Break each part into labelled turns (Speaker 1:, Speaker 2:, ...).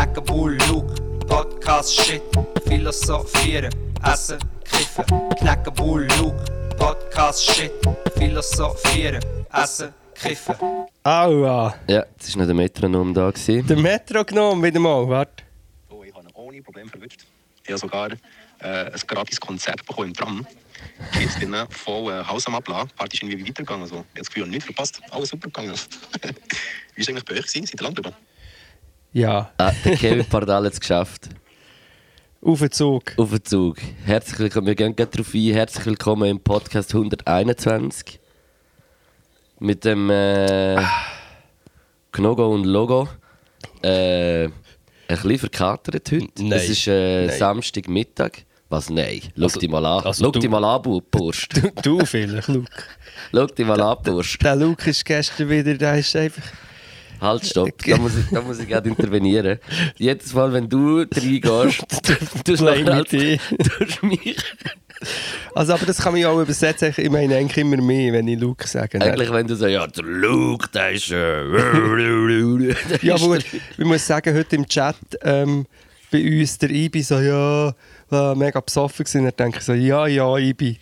Speaker 1: Knacken, Bull, Luke, Podcast, Shit, Philosophieren, Essen, Kiffen. Knacken, Bull, Luke, Podcast, Shit, Philosophieren, Essen, Kiffen.
Speaker 2: Aua,
Speaker 3: Ja, es war noch der Metronom da. Gewesen.
Speaker 2: der Metro genommen, wieder mal, warte.
Speaker 4: Oh, ich habe ihn ohne Probleme verwünscht. Ich habe sogar äh, ein gratis Konzert bekommen im Tram. Jetzt bin ich voll äh, Haus am Abladen. Die Party ist irgendwie weitergegangen. Also, ich habe das Gefühl, nichts verpasst. Alles super gegangen. Wie war es eigentlich bei euch? Gewesen? Seid ihr lang drüber?
Speaker 2: Ja,
Speaker 3: Ah, der Kevin Pardal hat es geschafft.
Speaker 2: auf den Zug.
Speaker 3: Auf den Zug. Herzlich willkommen, wir gehen gleich darauf ein. Herzlich willkommen im Podcast 121. Mit dem äh, Knogo und Logo. Äh, ein bisschen verkatert heute.
Speaker 2: Nein.
Speaker 3: Es ist äh,
Speaker 2: Nein.
Speaker 3: Samstagmittag. Was? Nein. Schau
Speaker 2: Also-
Speaker 3: dich mal an.
Speaker 2: also
Speaker 3: Schau
Speaker 2: du-
Speaker 3: dich mal an, Bu- Burst.
Speaker 2: Du, du vielleicht, Luke.
Speaker 3: Schau dich mal an, Burst.
Speaker 2: Der Luke ist gestern wieder, der ist einfach...
Speaker 3: Halt, stopp. Da muss ich, da muss ich gerade intervenieren. Jedes Mal, wenn du reingehst, du
Speaker 2: Blame
Speaker 3: halt, durch mich.
Speaker 2: Also, aber das kann man ja auch übersetzen. Ich meine eigentlich immer mehr, wenn ich Luke sage.
Speaker 3: Eigentlich, wenn du sagst, ja, der Luke, der ist. Äh,
Speaker 2: Ja, aber ich muss sagen, heute im Chat ähm, bei uns der Ibi so, ja, war mega besoffen gewesen. Denke ich so, ja, ja, Ibi.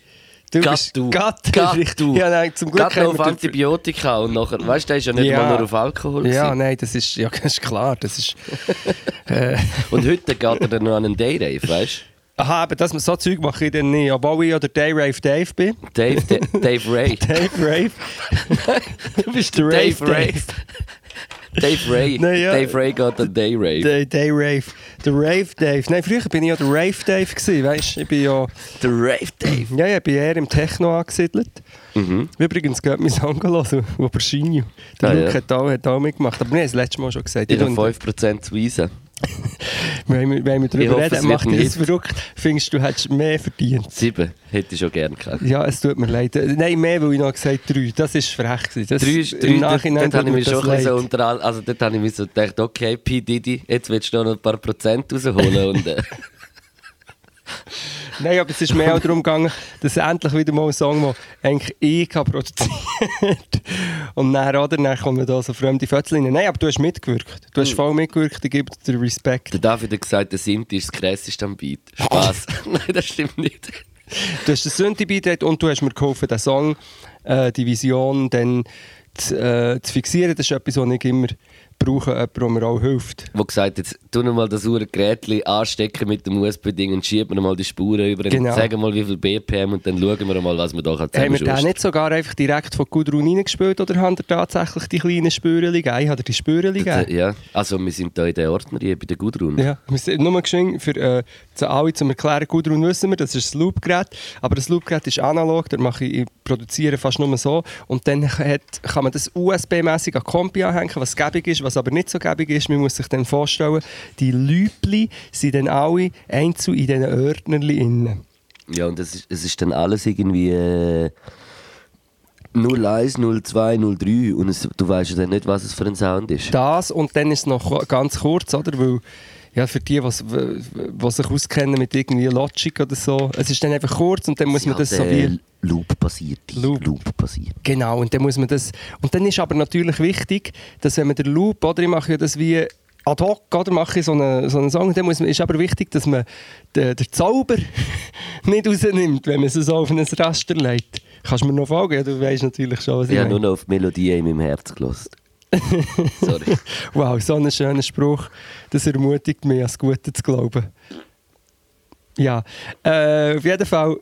Speaker 2: Du
Speaker 3: Gatt
Speaker 2: bist
Speaker 3: du.
Speaker 2: Gatt.
Speaker 3: Gatt du.
Speaker 2: Ja, nein, zum Glück
Speaker 3: noch auf Antibiotika und nachher, weißt du, der ist ja nicht
Speaker 2: Ja.
Speaker 3: mal nur auf Alkohol.
Speaker 2: Ja,
Speaker 3: gewesen.
Speaker 2: nein, das ist, ja, das ist klar. Das ist,
Speaker 3: Und heute geht er dann noch an einen Dayrave, weißt
Speaker 2: aha, aber das, so Zeug mache ich dann nicht. Obwohl ich ja der Day Rave Dave bin.
Speaker 3: du? Dave, Da- Dave Ray.
Speaker 2: Dave Rave.
Speaker 3: Du bist
Speaker 2: der Rave
Speaker 3: Dave Ray. Dave Ray. Dave Ray geht an Dayrave.
Speaker 2: Der Day Rave. Der Rave Dave. Nein, früher bin ich ja der Rave Dave gewesen, weißt? Ich bin ja,
Speaker 3: Der Rave Dave.
Speaker 2: ja, ja, ich bin eher im Techno angesiedelt.
Speaker 3: Mhm.
Speaker 2: Übrigens geht mein Song hören, wo. Der
Speaker 3: Ah,
Speaker 2: Luke
Speaker 3: ja.
Speaker 2: hat, auch, hat auch mitgemacht. Aber haben es letztes Mal schon gesagt.
Speaker 3: Ich habe
Speaker 2: tue-
Speaker 3: 5% zu weisen.
Speaker 2: Wenn wir, wir darüber reden, macht dich
Speaker 3: Hit.
Speaker 2: verrückt. Findest du, du hättest mehr verdient?
Speaker 3: 7 hätte ich schon gerne gehabt.
Speaker 2: Ja, es tut mir leid. Äh, Nein, mehr, weil ich noch gesagt drei. Das ist frech. gewesen. Das,
Speaker 3: Drei, ist- drei,
Speaker 2: Im
Speaker 3: dort,
Speaker 2: Nachhinein
Speaker 3: dort habe ich mich schon so unter also dort habe ich mir so gedacht, okay, P. Diddy, jetzt willst du noch ein paar Prozent rausholen und äh,
Speaker 2: Nein, aber es ist mehr auch darum gegangen, dass endlich wieder mal ein Song, den eigentlich ich habe produziert Und dann, oder, dann kommen da so fremde Fötzel rein. Nein, aber du hast mitgewirkt. Du
Speaker 3: Hm.
Speaker 2: hast voll mitgewirkt, ich gebe dir Respekt.
Speaker 3: der David hat gesagt, der Sinti ist das krasseste am Beat. Spaß. Nein, das stimmt nicht.
Speaker 2: Du hast den Synthi beigetragen und du hast mir geholfen, den Song, äh, die Vision dann zu, äh, zu fixieren. Das ist etwas, was ich immer brauche, jemand, der mir auch hilft.
Speaker 3: Wo gesagt jetzt tu mal das Gerät anstecken mit dem USB-Ding und schieben wir mal die Spuren über.
Speaker 2: Genau.
Speaker 3: Sagen mal wie viel BPM und dann schauen wir mal, was wir da
Speaker 2: Haben wir den nicht sogar einfach direkt von Gudrun reingespielt oder haben wir tatsächlich die kleinen Spüren gegeben? Ich habe die Spüren gegeben.
Speaker 3: Ja, also wir sind da in der Ordner hier bei der Gudrun.
Speaker 2: Ja, wir sind nur geschwind für äh, zu alle zum Erklären, Gudrun wissen wir, das ist das Loopgerät, aber das Loopgerät ist analog, da mache ich, ich produziere fast nur so und dann hat, kann man das USB-mäßig an Kompi anhängen, was gäbig ist, was aber nicht so gäbig ist. Man muss sich dann vorstellen, die Lübli sind dann alle einzeln in diesen Ordnerli innen.
Speaker 3: Ja, und es ist, es ist dann alles irgendwie äh, 01, 02, 03 und es, du weißt ja dann nicht, was es für ein Sound ist.
Speaker 2: Das und dann ist es noch ganz kurz, oder? Weil ja, für die, was- die sich auskennen mit irgendwie Logic oder so, es ist dann einfach kurz und dann muss man das so wie...
Speaker 3: Loop basiert.
Speaker 2: Loop.
Speaker 3: Loop basiert.
Speaker 2: Genau, und dann muss man das. Und dann ist aber natürlich wichtig, dass wenn man den Loop, oder ich mache ja das wie ad hoc, oder mache ich so einen, so einen Song, dann muss man, ist aber wichtig, dass man den, den Zauber nicht rausnimmt, wenn man es so auf ein Raster legt. Kannst du mir noch folgen? Ja, du weißt natürlich schon, was ich meine.
Speaker 3: nur noch auf die Melodie in meinem Herz gelassen. Sorry.
Speaker 2: Wow, so ein schöner Spruch. Das ermutigt mich, das Gute zu glauben. Ja, äh, auf jeden Fall,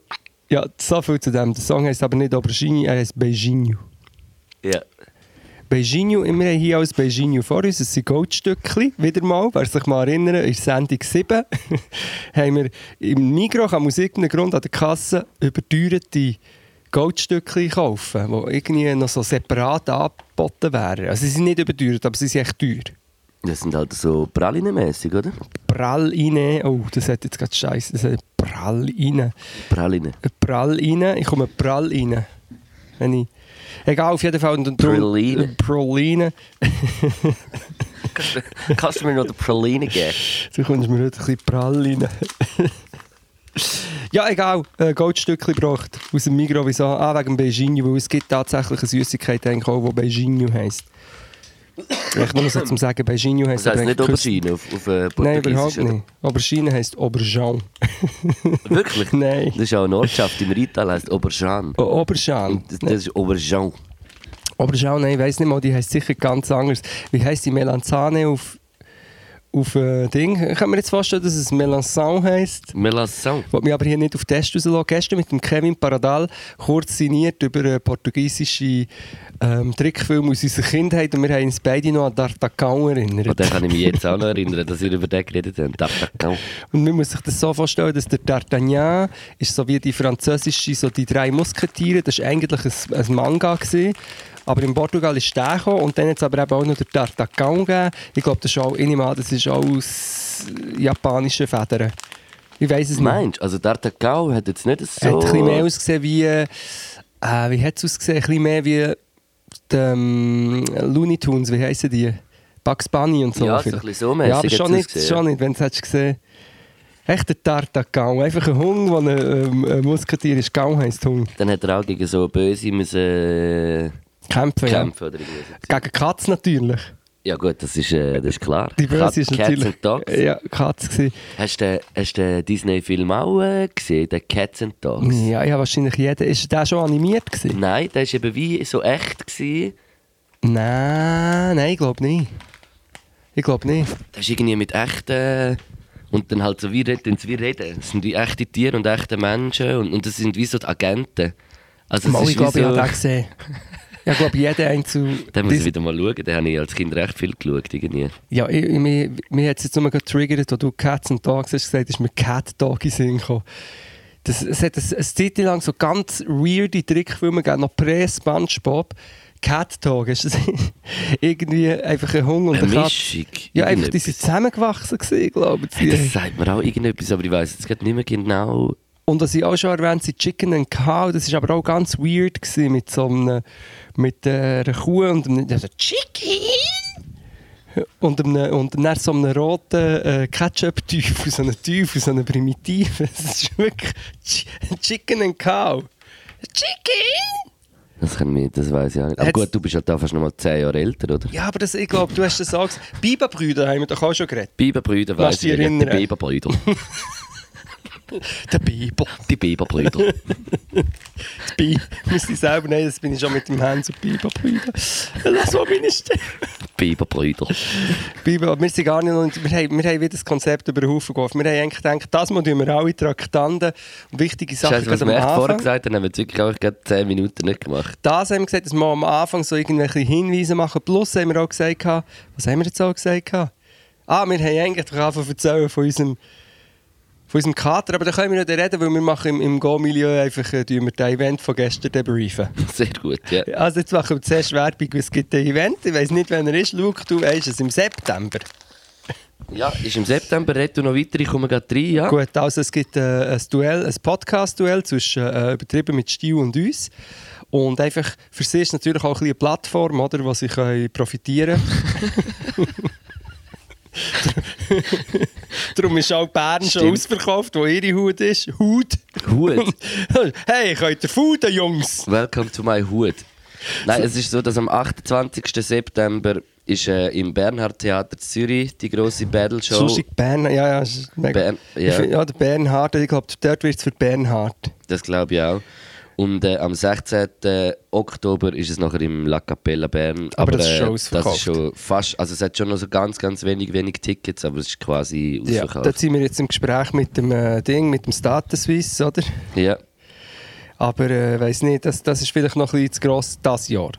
Speaker 2: ja, so viel zu dem. Der Song heißt aber nicht Aubergine, er heißt Beijinho.
Speaker 3: Ja.
Speaker 2: Beijinho, wir haben hier als Beijinho vor uns, es sind Goldstückchen, wieder mal, wer sich mal erinnern, in Sendung 7 haben wir im Migros an aus irgendeinem Grund an der Kasse überteuerte Goldstückchen kaufen, die irgendwie noch so separat angeboten wären. Also sie sind nicht überteuert, aber sie sind echt teuer.
Speaker 3: Das sind halt so Praline-mäßig, oder?
Speaker 2: Prall rein, oh, das hat jetzt gerade Scheiße, das hat.
Speaker 3: Praline.
Speaker 2: Prall rein, ich komme Prall rein. Wenn ich, egal, auf jeden Fall.
Speaker 3: Praline.
Speaker 2: Praline.
Speaker 3: Kannst du mir noch die Praline geben?
Speaker 2: Du kommst mir heute ein bisschen prall rein. Ja, egal. Äh, Goldstückchen gebracht aus dem Migros. Wieso? Ah, wegen Beijinho, weil es gibt tatsächlich eine Süßigkeit, eigentlich auch, die Beijinho heisst. Ich nur so zum sagen, bei Ginyu heisst
Speaker 3: Das heisst
Speaker 2: aber
Speaker 3: nicht Aubergine auf, auf äh,
Speaker 2: Nein, überhaupt nicht. Aubergine heisst Aubergine.
Speaker 3: Wirklich?
Speaker 2: Nein.
Speaker 3: Das ist auch eine Ortschaft im Rital, heisst Aubergine.
Speaker 2: Oh, Aubergine.
Speaker 3: Das, das ist Aubergine.
Speaker 2: Aubergine, nein, ich weiss nicht mal, die heisst sicher ganz anders. Wie heisst die Melanzane auf, auf äh, Ding? Ich kann mir jetzt vorstellen, dass es Melançon heisst.
Speaker 3: Melançon.
Speaker 2: Ich mich aber hier nicht auf Test rauslassen. Gestern mit dem Kevin Paradal kurz signiert über einen portugiesischen ähm, Trickfilm aus unserer Kindheit und wir haben uns beide noch an D'Artagnan erinnert.
Speaker 3: An den kann ich mich jetzt auch noch erinnern, dass ihr über den geredet habt. D'Artagnan.
Speaker 2: Und man muss sich das so vorstellen, dass der D'Artagnan ist so wie die französische, so die drei Musketiere, das war eigentlich ein, ein Manga. Gewesen. Aber in Portugal ist der gekommen und dann hat es aber eben auch noch den D'Artagnan gegeben. Ich glaube, das ist auch, ich nehme das ist auch aus japanischen Federn. Ich weiß es nicht.
Speaker 3: Meinst du? Also D'Artagnan hat jetzt nicht so...
Speaker 2: hat ein bisschen mehr ausgesehen wie. Äh, wie hat es ausgesehen? Ein bisschen mehr wie die ähm, Looney Tunes, wie heissen die? Bugs Bunny und so.
Speaker 3: Ja, so ein bisschen so mäßig
Speaker 2: Ja, aber schon nicht, schon nicht, wenn du es gesehen Echt ein Tartagan. Einfach ein Hund, der ein, ähm, ein Musketier ist. Gau heisst Hund.
Speaker 3: Dann hat er auch gegen so Böse müssen äh,
Speaker 2: Kämpfen, ja.
Speaker 3: kämpfen. Oder irgendwie so.
Speaker 2: Gegen Katz natürlich.
Speaker 3: Ja gut, das ist, äh, das ist klar.
Speaker 2: Die Böse
Speaker 3: Cat-
Speaker 2: ist
Speaker 3: Cats
Speaker 2: natürlich.
Speaker 3: and Dogs.
Speaker 2: Ja, Katz gewesen.
Speaker 3: Hast du, du den Disney-Film auch äh, gesehen, den Cats and Dogs?
Speaker 2: Ja, ja, wahrscheinlich jeder. Ist der schon animiert gewesen?
Speaker 3: Nein, der war eben wie so echt. Gewesen.
Speaker 2: Nein, nein, ich glaube nicht. Ich glaube nicht.
Speaker 3: Das ist irgendwie mit echten. Und dann halt so wie reden, wie reden. Das sind wie echte Tiere und echte Menschen. Und, und das sind wie so die Agenten. Also,
Speaker 2: Mal, ich glaube, ich
Speaker 3: so,
Speaker 2: habe den gesehen. Ja, ich glaube, jeder einzelne.
Speaker 3: Den muss ich wieder mal schauen. Den habe ich als Kind recht viel geschaut. Irgendwie.
Speaker 2: Ja, ich, ich, mir, mir hat es jetzt nur getriggert, als du Cats and Dogs hast gesagt, ist mir Cat Dog in Sinn gekommen. Das, es hat eine, eine Zeit lang so ganz weirde Trickfilme gegeben, noch prä-Spongebob. Cat Dog, ist das irgendwie einfach ein Hund und
Speaker 3: Eine
Speaker 2: eine Katze?
Speaker 3: Mischung.
Speaker 2: Ja, einfach, die sind zusammengewachsen gewesen, glaube
Speaker 3: Hey, das
Speaker 2: ich.
Speaker 3: sagt mir auch irgendetwas, aber ich weiß jetzt gerade nicht mehr genau.
Speaker 2: Und was ich auch schon erwähnt habe, Chicken and Cow, das war aber auch ganz weird gewesen, mit so einem, mit einer Kuh und einem, also Chicken! Und, einem, und dann so einem roten äh, Ketchup-Teufel, so einem Teufel, so einem Primitiven. Das ist wirklich Ch Chicken and Cow. Chicken!
Speaker 3: Das, kann mich, das weiß ich auch nicht. Aber
Speaker 2: Hat's-
Speaker 3: gut, du bist halt da fast noch mal 10 Jahre älter, oder?
Speaker 2: Ja, aber das, ich glaube, du hast das auch gesagt. Biberbrüder haben wir doch auch schon geredet.
Speaker 3: Biberbrüder ich nicht. Die. Biberbrüder.
Speaker 2: Der Biber.
Speaker 3: Die Biberbrüder.
Speaker 2: Bi muss ich selber nehmen, das bin ich schon mit dem Hans und Biberbrüder. Lass mal meine Stimme.
Speaker 3: Biberbrüder.
Speaker 2: Biber, wir sind gar nicht, noch- wir haben, wir haben wieder das Konzept über den Haufen geworfen. Wir haben eigentlich gedacht, das Mal tun wir alle Traktanten und wichtige Sachen
Speaker 3: Scheiße, was
Speaker 2: gerade
Speaker 3: wir
Speaker 2: am
Speaker 3: echt vorher gesagt haben, haben wir jetzt wirklich auch gerade 10 Minuten nicht gemacht.
Speaker 2: Das haben wir gesagt, dass wir am Anfang so irgendwelche Hinweise machen. Plus haben wir auch gesagt, was haben wir jetzt auch gesagt? Ah, wir haben eigentlich angefangen zu erzählen von unserem, von unserem Kater, aber da können wir nicht reden, weil wir machen im, im Go-Milieu einfach äh, wir das Event von gestern debriefen.
Speaker 3: Sehr gut, ja.
Speaker 2: Also jetzt machen wir zuerst Werbung, es gibt ein Event, ich weiß nicht, wann er ist. Luke, du weißt es, im September.
Speaker 3: Ja, ist im September, red du noch weiter, ich komme gerade rein, ja?
Speaker 2: Gut, also es gibt äh, ein Duell, ein Podcast-Duell zwischen äh, übertrieben mit Stil und uns. Und einfach für sie ist natürlich auch ein bisschen eine Plattform, oder, wo sie können profitieren können. Darum ist auch Bern schon
Speaker 3: Stimmt.
Speaker 2: ausverkauft, wo ihre Hut ist. Hut.
Speaker 3: Hut.
Speaker 2: hey, könnt ihr fuden, Jungs?
Speaker 3: Welcome to my Hut. Nein, es ist so, dass am 28. September ist äh, im Bernhard Theater Zürich die grosse Battle Show.
Speaker 2: Lustig, Bern, ja, ja. ist mega-
Speaker 3: Bern,
Speaker 2: Ich
Speaker 3: ja,
Speaker 2: find- ja, der Bernhard, ich glaube, dort wird es für Bernhard.
Speaker 3: das glaube ich auch. Und äh, am 16. Oktober ist es nachher im La Capella Bern.
Speaker 2: Aber das ist
Speaker 3: äh,
Speaker 2: schon
Speaker 3: das ist schon fast, also es hat schon noch so ganz, ganz wenig, wenig Tickets, aber es ist quasi
Speaker 2: Ja,
Speaker 3: ausverkauft.
Speaker 2: da sind wir jetzt im Gespräch mit dem äh, Ding, mit dem Status Suisse, oder?
Speaker 3: Ja,
Speaker 2: Aber äh, weiß nicht, das, das ist vielleicht noch ein bisschen zu gross das Jahr.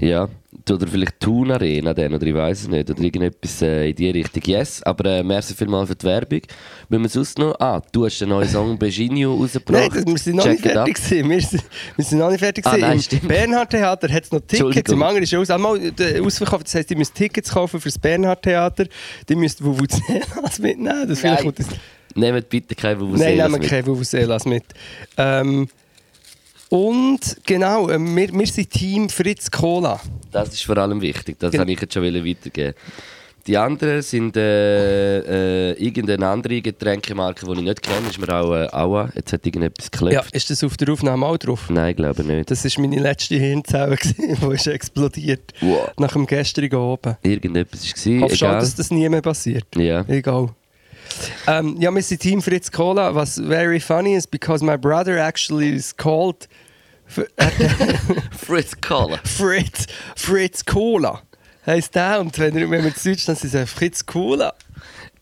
Speaker 3: ja. Oder vielleicht Thun Arena dann, oder ich weiß es nicht. Oder irgendetwas äh, in die Richtung. Yes, aber äh, merci vielmals für die Werbung. Wenn wir sonst noch... Ah, du hast den neuen Song Beginio rausgebracht.
Speaker 2: Nein, das, wir sind noch nicht fertig gewesen. Wir sind, wir sind noch nicht fertig
Speaker 3: Ah, nein,
Speaker 2: Im. Bernhard Theater hat es noch Tickets, im anderen ist aus. Einmal äh, ausverkauft, das heisst, ihr müsst Tickets kaufen für das Bernhard Theater. Die müsst Vuvuzelas mitnehmen. Das vielleicht
Speaker 3: Nein. Nehmt bitte keine
Speaker 2: Nein,
Speaker 3: Vuvuzelas
Speaker 2: nehmen
Speaker 3: mit.
Speaker 2: keine Vuvuzelas mit. Ähm, und genau, äh, wir, wir sind Team Fritz Cola.
Speaker 3: Das ist vor allem wichtig. Das kann ich jetzt schon weitergeben. Die anderen sind äh, äh, irgendeine andere Getränkemarke, die ich nicht kenne. Ist mir auch äh, Aua. Jetzt hat irgendetwas geklopft.
Speaker 2: Ja, ist das auf der Aufnahme auch drauf?
Speaker 3: Nein, glaube ich nicht.
Speaker 2: Das war meine letzte Hirnzelle, die ist explodiert.
Speaker 3: Wow.
Speaker 2: Nach dem gestrigen oben.
Speaker 3: Irgendetwas war.
Speaker 2: Ich hoffe schon,
Speaker 3: Egal.
Speaker 2: dass das nie mehr passiert.
Speaker 3: Ja.
Speaker 2: Egal. Um, ja, wir sind Team Fritz Cola. Was very funny is because my brother actually is called
Speaker 3: Fritz Cola.
Speaker 2: Fritz, Fritz Cola. Heißt der und wenn, wenn wir zu Deutsch dann ist es Fritz Cola.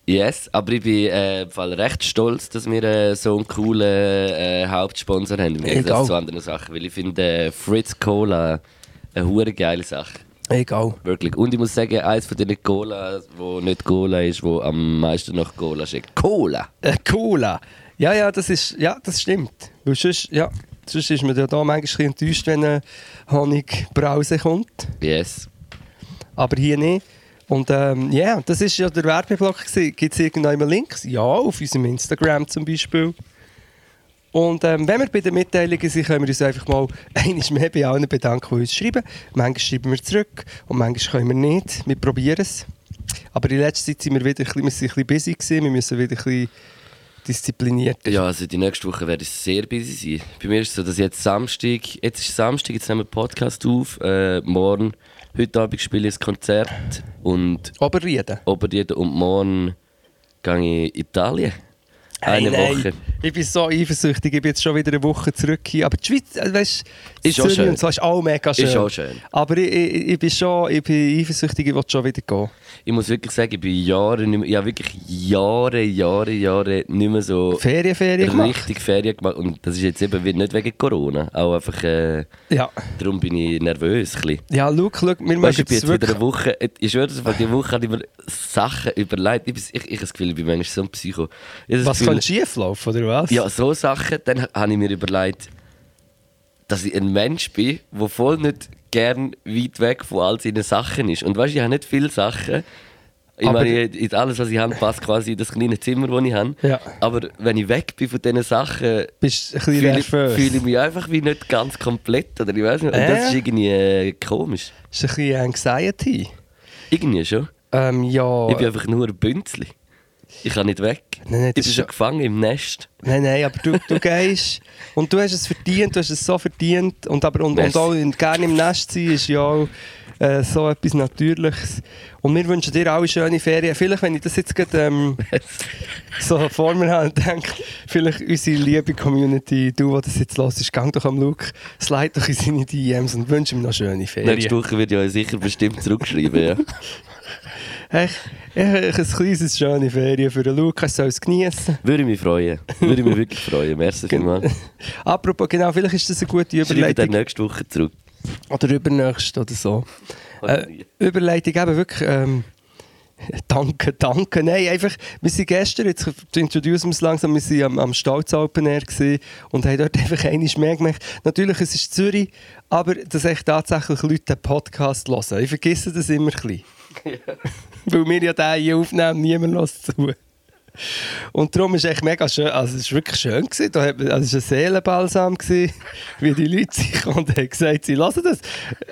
Speaker 3: Yes, aber ich bin äh, Fall recht stolz, dass wir äh, so einen coolen äh, Hauptsponsor haben. Im. Gegensatz zu anderen Sachen. Weil ich finde äh, Fritz Cola eine hure geile Sache.
Speaker 2: Egal.
Speaker 3: Wirklich. Und ich muss sagen, eins von den Cola, wo nicht Cola ist, wo am meisten nach Cola schmeckt. Cola!
Speaker 2: Äh, Cola. Ja, ja, das ist, ja, das stimmt. Weil sonst, ja, sonst ist man ja da manchmal enttäuscht, wenn eine Honigbrause kommt.
Speaker 3: Yes.
Speaker 2: Aber hier nicht. Und ähm, ja, das ist ja der Werbeblock. Gibt es irgendwann Links? Ja, auf unserem Instagram zum Beispiel. Und ähm, wenn wir bei den Mitteilungen sind, können wir uns einfach mal einmal mehr bei allen bedanken, die uns schreiben. Manchmal schreiben wir zurück und manchmal können wir nicht. Wir probieren es. Aber in letzter Zeit sind wir wieder ein bisschen, wir sind ein bisschen busy gewesen. Wir müssen wieder ein bisschen diszipliniert.
Speaker 3: Ja, also die nächste Woche werde ich sehr busy sein. Bei mir ist es so, dass jetzt Samstag, jetzt ist Samstag, jetzt nehmen wir einen Podcast auf. Äh, morgen, heute Abend spiele ich ein Konzert und
Speaker 2: Oberrieden.
Speaker 3: Oberrieden und morgen gehe ich in Italien. Eine
Speaker 2: Hey, nein.
Speaker 3: Woche.
Speaker 2: Ich bin so eifersüchtig, ich bin jetzt schon wieder eine Woche zurück hier. Aber die Schweiz, äh, weißt du,
Speaker 3: Ist auch
Speaker 2: Zürich
Speaker 3: schön.
Speaker 2: und so ist auch mega schön.
Speaker 3: Ist auch schön.
Speaker 2: Aber ich, ich, ich bin schon ich bin eifersüchtig, ich will schon wieder gehen.
Speaker 3: Ich muss wirklich sagen, ich bin Jahre nicht mehr, ja wirklich Jahre, Jahre, Jahre nicht mehr so
Speaker 2: Ferien, Ferien gemacht.
Speaker 3: richtig Ferien gemacht. Und das ist jetzt eben nicht wegen Corona. Auch einfach, äh,
Speaker 2: Ja.
Speaker 3: darum bin ich nervös. Ein.
Speaker 2: Ja, schau, schau, wir
Speaker 3: ich
Speaker 2: machen
Speaker 3: bin
Speaker 2: es
Speaker 3: jetzt wieder eine Woche, ich schwöre, von dieser Woche habe ich mir Sachen überlegt. Ich, ich, ich habe das Gefühl, ich bin manchmal so ein Psycho. Ich habe das
Speaker 2: Was
Speaker 3: Gefühl,
Speaker 2: kann schief laufen, oder was?
Speaker 3: Ja, so Sachen. Dann habe ich mir überlegt, dass ich ein Mensch bin, der voll nicht gern weit weg von all seinen Sachen ist. Und weißt du, ich habe nicht viele Sachen. Ich
Speaker 2: Aber-
Speaker 3: meine, ich- alles, was ich habe, passt quasi in das kleine Zimmer, das ich habe.
Speaker 2: Ja.
Speaker 3: Aber wenn ich weg bin von diesen Sachen, fühle ich, fühle ich mich einfach wie nicht ganz komplett. Oder ich weiß nicht. Und
Speaker 2: Äh?
Speaker 3: das ist irgendwie äh, komisch.
Speaker 2: ist ein bisschen Anxiety.
Speaker 3: Irgendwie schon.
Speaker 2: Ähm, ja...
Speaker 3: Ich bin einfach nur ein Bünzli. Ich kann nicht weg.
Speaker 2: Nein, nein,
Speaker 3: ich bin
Speaker 2: ist
Speaker 3: schon gefangen im Nest.
Speaker 2: Nein, nein, aber du, du gehst und du hast es verdient, du hast es so verdient und, aber, und, und auch gerne im Nest sein ist ja auch äh, so etwas Natürliches. Und wir wünschen dir alle schöne Ferien. Vielleicht, wenn ich das jetzt gerade ähm, so vor mir habe und denke, vielleicht unsere liebe Community, du, der das jetzt los ist, gang doch am Luke, slide doch in seine DMs und wünsche ihm noch schöne Ferien.
Speaker 3: Nächste Woche wird euch sicher bestimmt zurückschreiben. Ja.
Speaker 2: Echt, echt ein kleines schöne Ferien für den Luke, er soll es genießen.
Speaker 3: Würde ich mich freuen. Würde ich mich wirklich freuen. Merci vielmals.
Speaker 2: Apropos, genau, vielleicht ist das eine gute
Speaker 3: dann
Speaker 2: Überleitung.
Speaker 3: nächste Woche zurück.
Speaker 2: Oder übernächst oder so. Äh, Überleitung eben wirklich. Ähm, danke, danke. Nein, einfach, wir sind gestern, jetzt introducen wir es langsam, wir waren am, am Stolz Open Air und haben dort einfach einmal mehr gemerkt. Natürlich, es ist Zürich, aber dass echt tatsächlich Leute den Podcast hören. Ich vergesse das immer ein bisschen. Weil wir ja den hier aufnehmen, niemand hört zu. Und darum ist es echt mega schön, also es war wirklich schön. Gewesen. Da hat also es war ein Seelenbalsam, gewesen, wie die Leute sich und haben gesagt, sie hören das.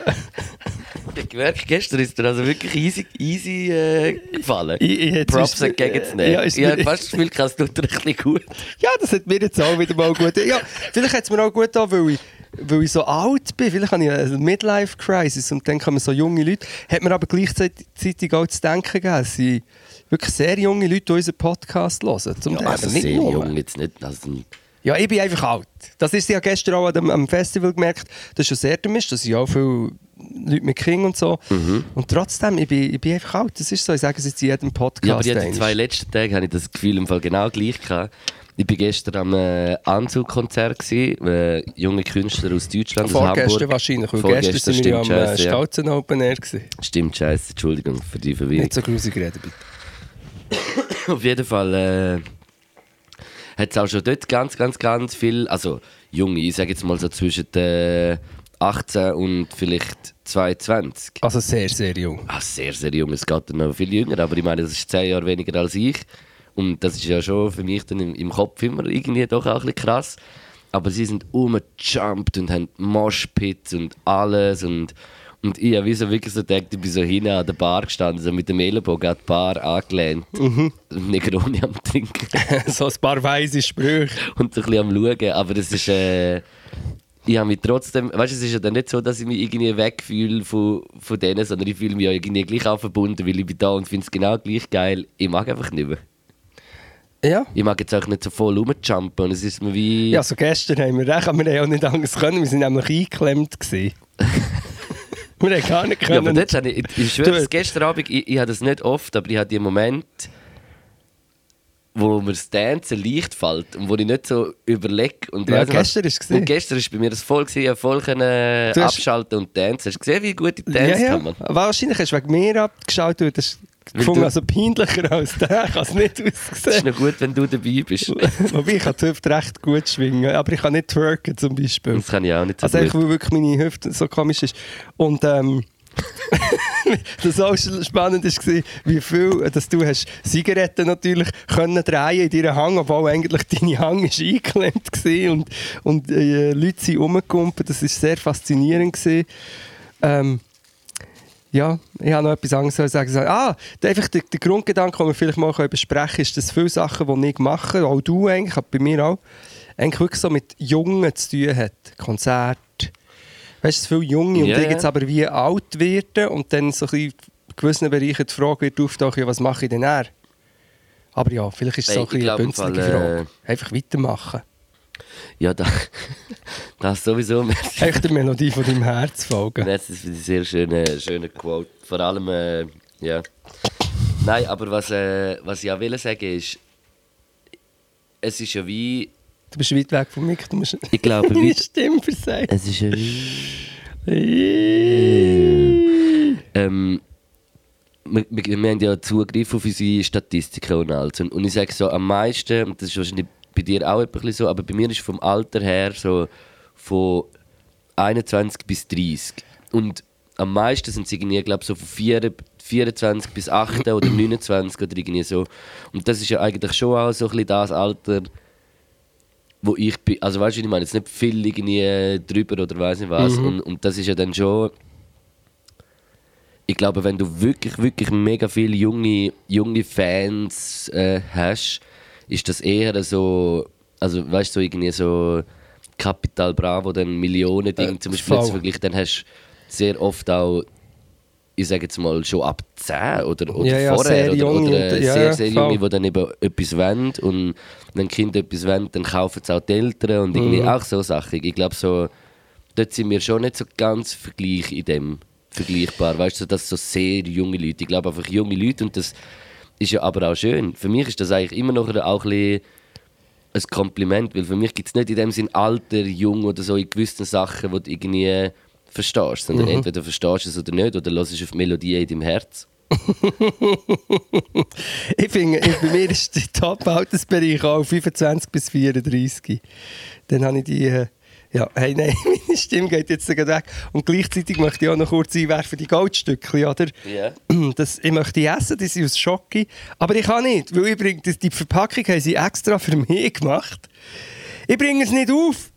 Speaker 3: Ich habe gemerkt, gestern ist dir also wirklich easy, easy äh, gefallen.
Speaker 2: Ich- ich
Speaker 3: Props entgegenzunehmen.
Speaker 2: Ja, ist
Speaker 3: ich habe fast das Gefühl, es tut dir ein bisschen gut.
Speaker 2: Ja, das hat mir jetzt auch wieder mal gut. Ja, vielleicht hat es mir auch gut getan, weil ich, weil ich so alt bin. Vielleicht habe ich eine Midlife-Crisis und dann kommen so junge Leute. Hat mir aber gleichzeitig auch zu denken gegeben. Es sind wirklich sehr junge Leute, die unseren Podcast hören. Zum Teil,
Speaker 3: Also
Speaker 2: nicht
Speaker 3: sehr
Speaker 2: nur.
Speaker 3: jung jetzt nicht. Also,
Speaker 2: Ja, ich bin einfach alt. Das ist ja gestern auch am, am Festival gemerkt, das ist schon sehr dumm ist. Da sind ja auch viele Leute mit Kindern und so.
Speaker 3: Mhm.
Speaker 2: Und trotzdem, ich bin, ich bin einfach alt. Das ist so, ich sage es jetzt in jedem Podcast.
Speaker 3: ja, aber die
Speaker 2: einmal.
Speaker 3: zwei letzten Tage habe ich das Gefühl im Fall genau gleich gehabt. Ich war gestern am äh, Anzugkonzert, äh, junge Künstler aus Deutschland, aus
Speaker 2: Vorgestern
Speaker 3: Hamburg.
Speaker 2: wahrscheinlich, weil
Speaker 3: Vorgestern,
Speaker 2: gestern sind wir am äh,
Speaker 3: ja.
Speaker 2: Stautzen Open Air. Gewesen.
Speaker 3: Stimmt, scheiße, Entschuldigung für die Verwirrung.
Speaker 2: Nicht so grusig reden, bitte.
Speaker 3: Auf jeden Fall äh, hat es auch schon dort ganz, ganz, ganz viel, also junge, ich sage jetzt mal so zwischen äh, 18 und vielleicht 22.
Speaker 2: Also sehr, sehr jung.
Speaker 3: Ah, sehr, sehr jung, es geht dann noch viel jünger, aber ich meine, das ist 10 Jahre weniger als ich. Und das ist ja schon für mich dann im, im Kopf immer irgendwie doch auch ein bisschen krass. Aber sie sind umgejumpt und haben Moshpits und alles und, Und ich habe so wirklich so gedacht, ich bin so hinten an der Bar gestanden, so mit dem Ellenbogen an die Bar angelehnt.
Speaker 2: Mhm.
Speaker 3: Negroni am Trinken.
Speaker 2: so ein paar weise Sprüche.
Speaker 3: und so ein bisschen am Schauen. Aber das ist. Äh, ich habe mich trotzdem. Weißt du, es ist ja dann nicht so, dass ich mich irgendwie wegfühle von, von denen, sondern ich fühle mich ja irgendwie gleich auch verbunden, weil ich bin da und finde es genau gleich geil. Ich mag einfach nicht mehr.
Speaker 2: Ja.
Speaker 3: Ich mag jetzt auch nicht so voll rumjumpen und es ist mir wie.
Speaker 2: Ja, so gestern haben wir recht, aber wir haben auch nicht anders können. Wir sind nämlich eingeklemmt. Gewesen. wir haben gar nicht
Speaker 3: Ja, aber
Speaker 2: können.
Speaker 3: habe ich, ich, schwöre, das gestern Abend, ich, ich habe das nicht oft, aber ich habe die Moment, wo mir das Dancen leicht fällt und wo ich nicht so überlege. Und
Speaker 2: Ja, gestern ist es.
Speaker 3: Und gestern war bei mir das voll, gewesen, voll können
Speaker 2: hast-
Speaker 3: abschalten und tanzen. Hast du gesehen, wie gut ich
Speaker 2: ja,
Speaker 3: tanzen
Speaker 2: ja.
Speaker 3: kann? Man?
Speaker 2: Wahrscheinlich hast du wegen mir abgeschaut und das gefunden, also peinlicher als der kann es nicht
Speaker 3: Es ist
Speaker 2: aussehen.
Speaker 3: noch gut, wenn du dabei bist.
Speaker 2: Wobei, ich kann die Hüfte recht gut schwingen, aber ich kann nicht twerken zum Beispiel.
Speaker 3: Das kann ich auch nicht so
Speaker 2: Also eigentlich, weil wirklich meine Hüfte so komisch ist. Und ähm, das auch spannend war, wie viel, dass du hast Zigaretten natürlich können drehen in deiner Hang, obwohl eigentlich deine Hang ist eingeklemmt war und, und äh, Leute sind rumgekumpelt. Das war sehr faszinierend. Gewesen. Ähm, ja, ich habe noch etwas anderes zu sagen. Ah, der, einfach der, der Grundgedanke, den wir vielleicht mal besprechen können, ist, dass viele Sachen, die ich mache, auch du eigentlich, aber bei mir auch, eigentlich wirklich so mit Jungen zu tun hat. Konzerte. Weißt du, dass viele Junge und
Speaker 3: Ja,
Speaker 2: die jetzt aber wie alt werden und dann so ein bisschen in gewissen Bereichen die Frage wird auftauchen, ja, was mache ich denn eher? Aber ja, vielleicht ist es so ein bisschen eine
Speaker 3: Fall,
Speaker 2: Frage. Einfach weitermachen.
Speaker 3: Ja, da, das sowieso. Merci.
Speaker 2: Der Melodie von deinem Herz folgen.
Speaker 3: Merci für die sehr schöne, schöne Quote. Vor allem, äh, ja. Nein, aber was, äh, was ich auch will sagen ist, es ist ja wie,
Speaker 2: Du bist weit weg vom Mic, du musst
Speaker 3: ich glaube,
Speaker 2: deine
Speaker 3: wie,
Speaker 2: Stimme versagen.
Speaker 3: es ist ja wie, ähm, wir, wir, wir haben ja Zugriff auf unsere Statistiken und alles. Und, und ich sage so, am meisten, und das ist wahrscheinlich bei dir auch so, aber bei mir ist vom Alter her so von 21 bis 30. Und am meisten sind irgendwie, glaube so von 4, 24 bis 8 oder 29 oder irgendwie so. Und das ist ja eigentlich schon auch so ein bisschen das Alter, wo ich bin. Also weißt du, ich meine jetzt nicht viel irgendwie drüber oder weiß nicht was. Und, und das ist ja dann schon. Ich glaube, wenn du wirklich, wirklich mega viele junge, junge Fans äh, hast, ist das eher so, also weißt du, so irgendwie so Capital Bravo, dann Millionen Dinge
Speaker 2: Äh,
Speaker 3: zum Beispiel zu vergleichen, dann hast du sehr oft auch, ich sage jetzt mal, schon ab 10 oder, oder
Speaker 2: Ja, ja,
Speaker 3: vorher
Speaker 2: sehr
Speaker 3: oder, oder
Speaker 2: ja,
Speaker 3: sehr, sehr
Speaker 2: voll.
Speaker 3: junge, die dann eben etwas wollen und wenn Kinder etwas wollen, dann kaufen es auch die Eltern und irgendwie
Speaker 2: Mhm.
Speaker 3: auch so Sachen. Ich glaube, so, dort sind wir schon nicht so ganz vergleich in dem vergleichbar. Weißt du, das so sehr junge Leute. Ich glaube einfach junge Leute und das ist ja aber auch schön. Für mich ist das eigentlich immer noch auch ein, bisschen ein Kompliment, weil für mich gibt es nicht in dem Sinn alter, jung oder so in gewissen Sachen, die du irgendwie verstehst, sondern
Speaker 2: Mhm.
Speaker 3: entweder verstehst du es oder nicht oder hörst du auf Melodien in deinem Herz.
Speaker 2: Ich finde, bei mir ist der Top-Altersbereich auch 25 bis 34. Dann habe ich die. Ja, hey, nein, meine Stimme geht jetzt sogar weg. Und gleichzeitig möchte ich auch noch kurz einwerfen, die Goldstückchen, oder?
Speaker 3: Ja.
Speaker 2: Das, ich möchte die essen, die sind aus Schocke. Aber ich kann nicht, weil ich die Verpackung haben sie extra für mich gemacht. Ich bringe es nicht auf.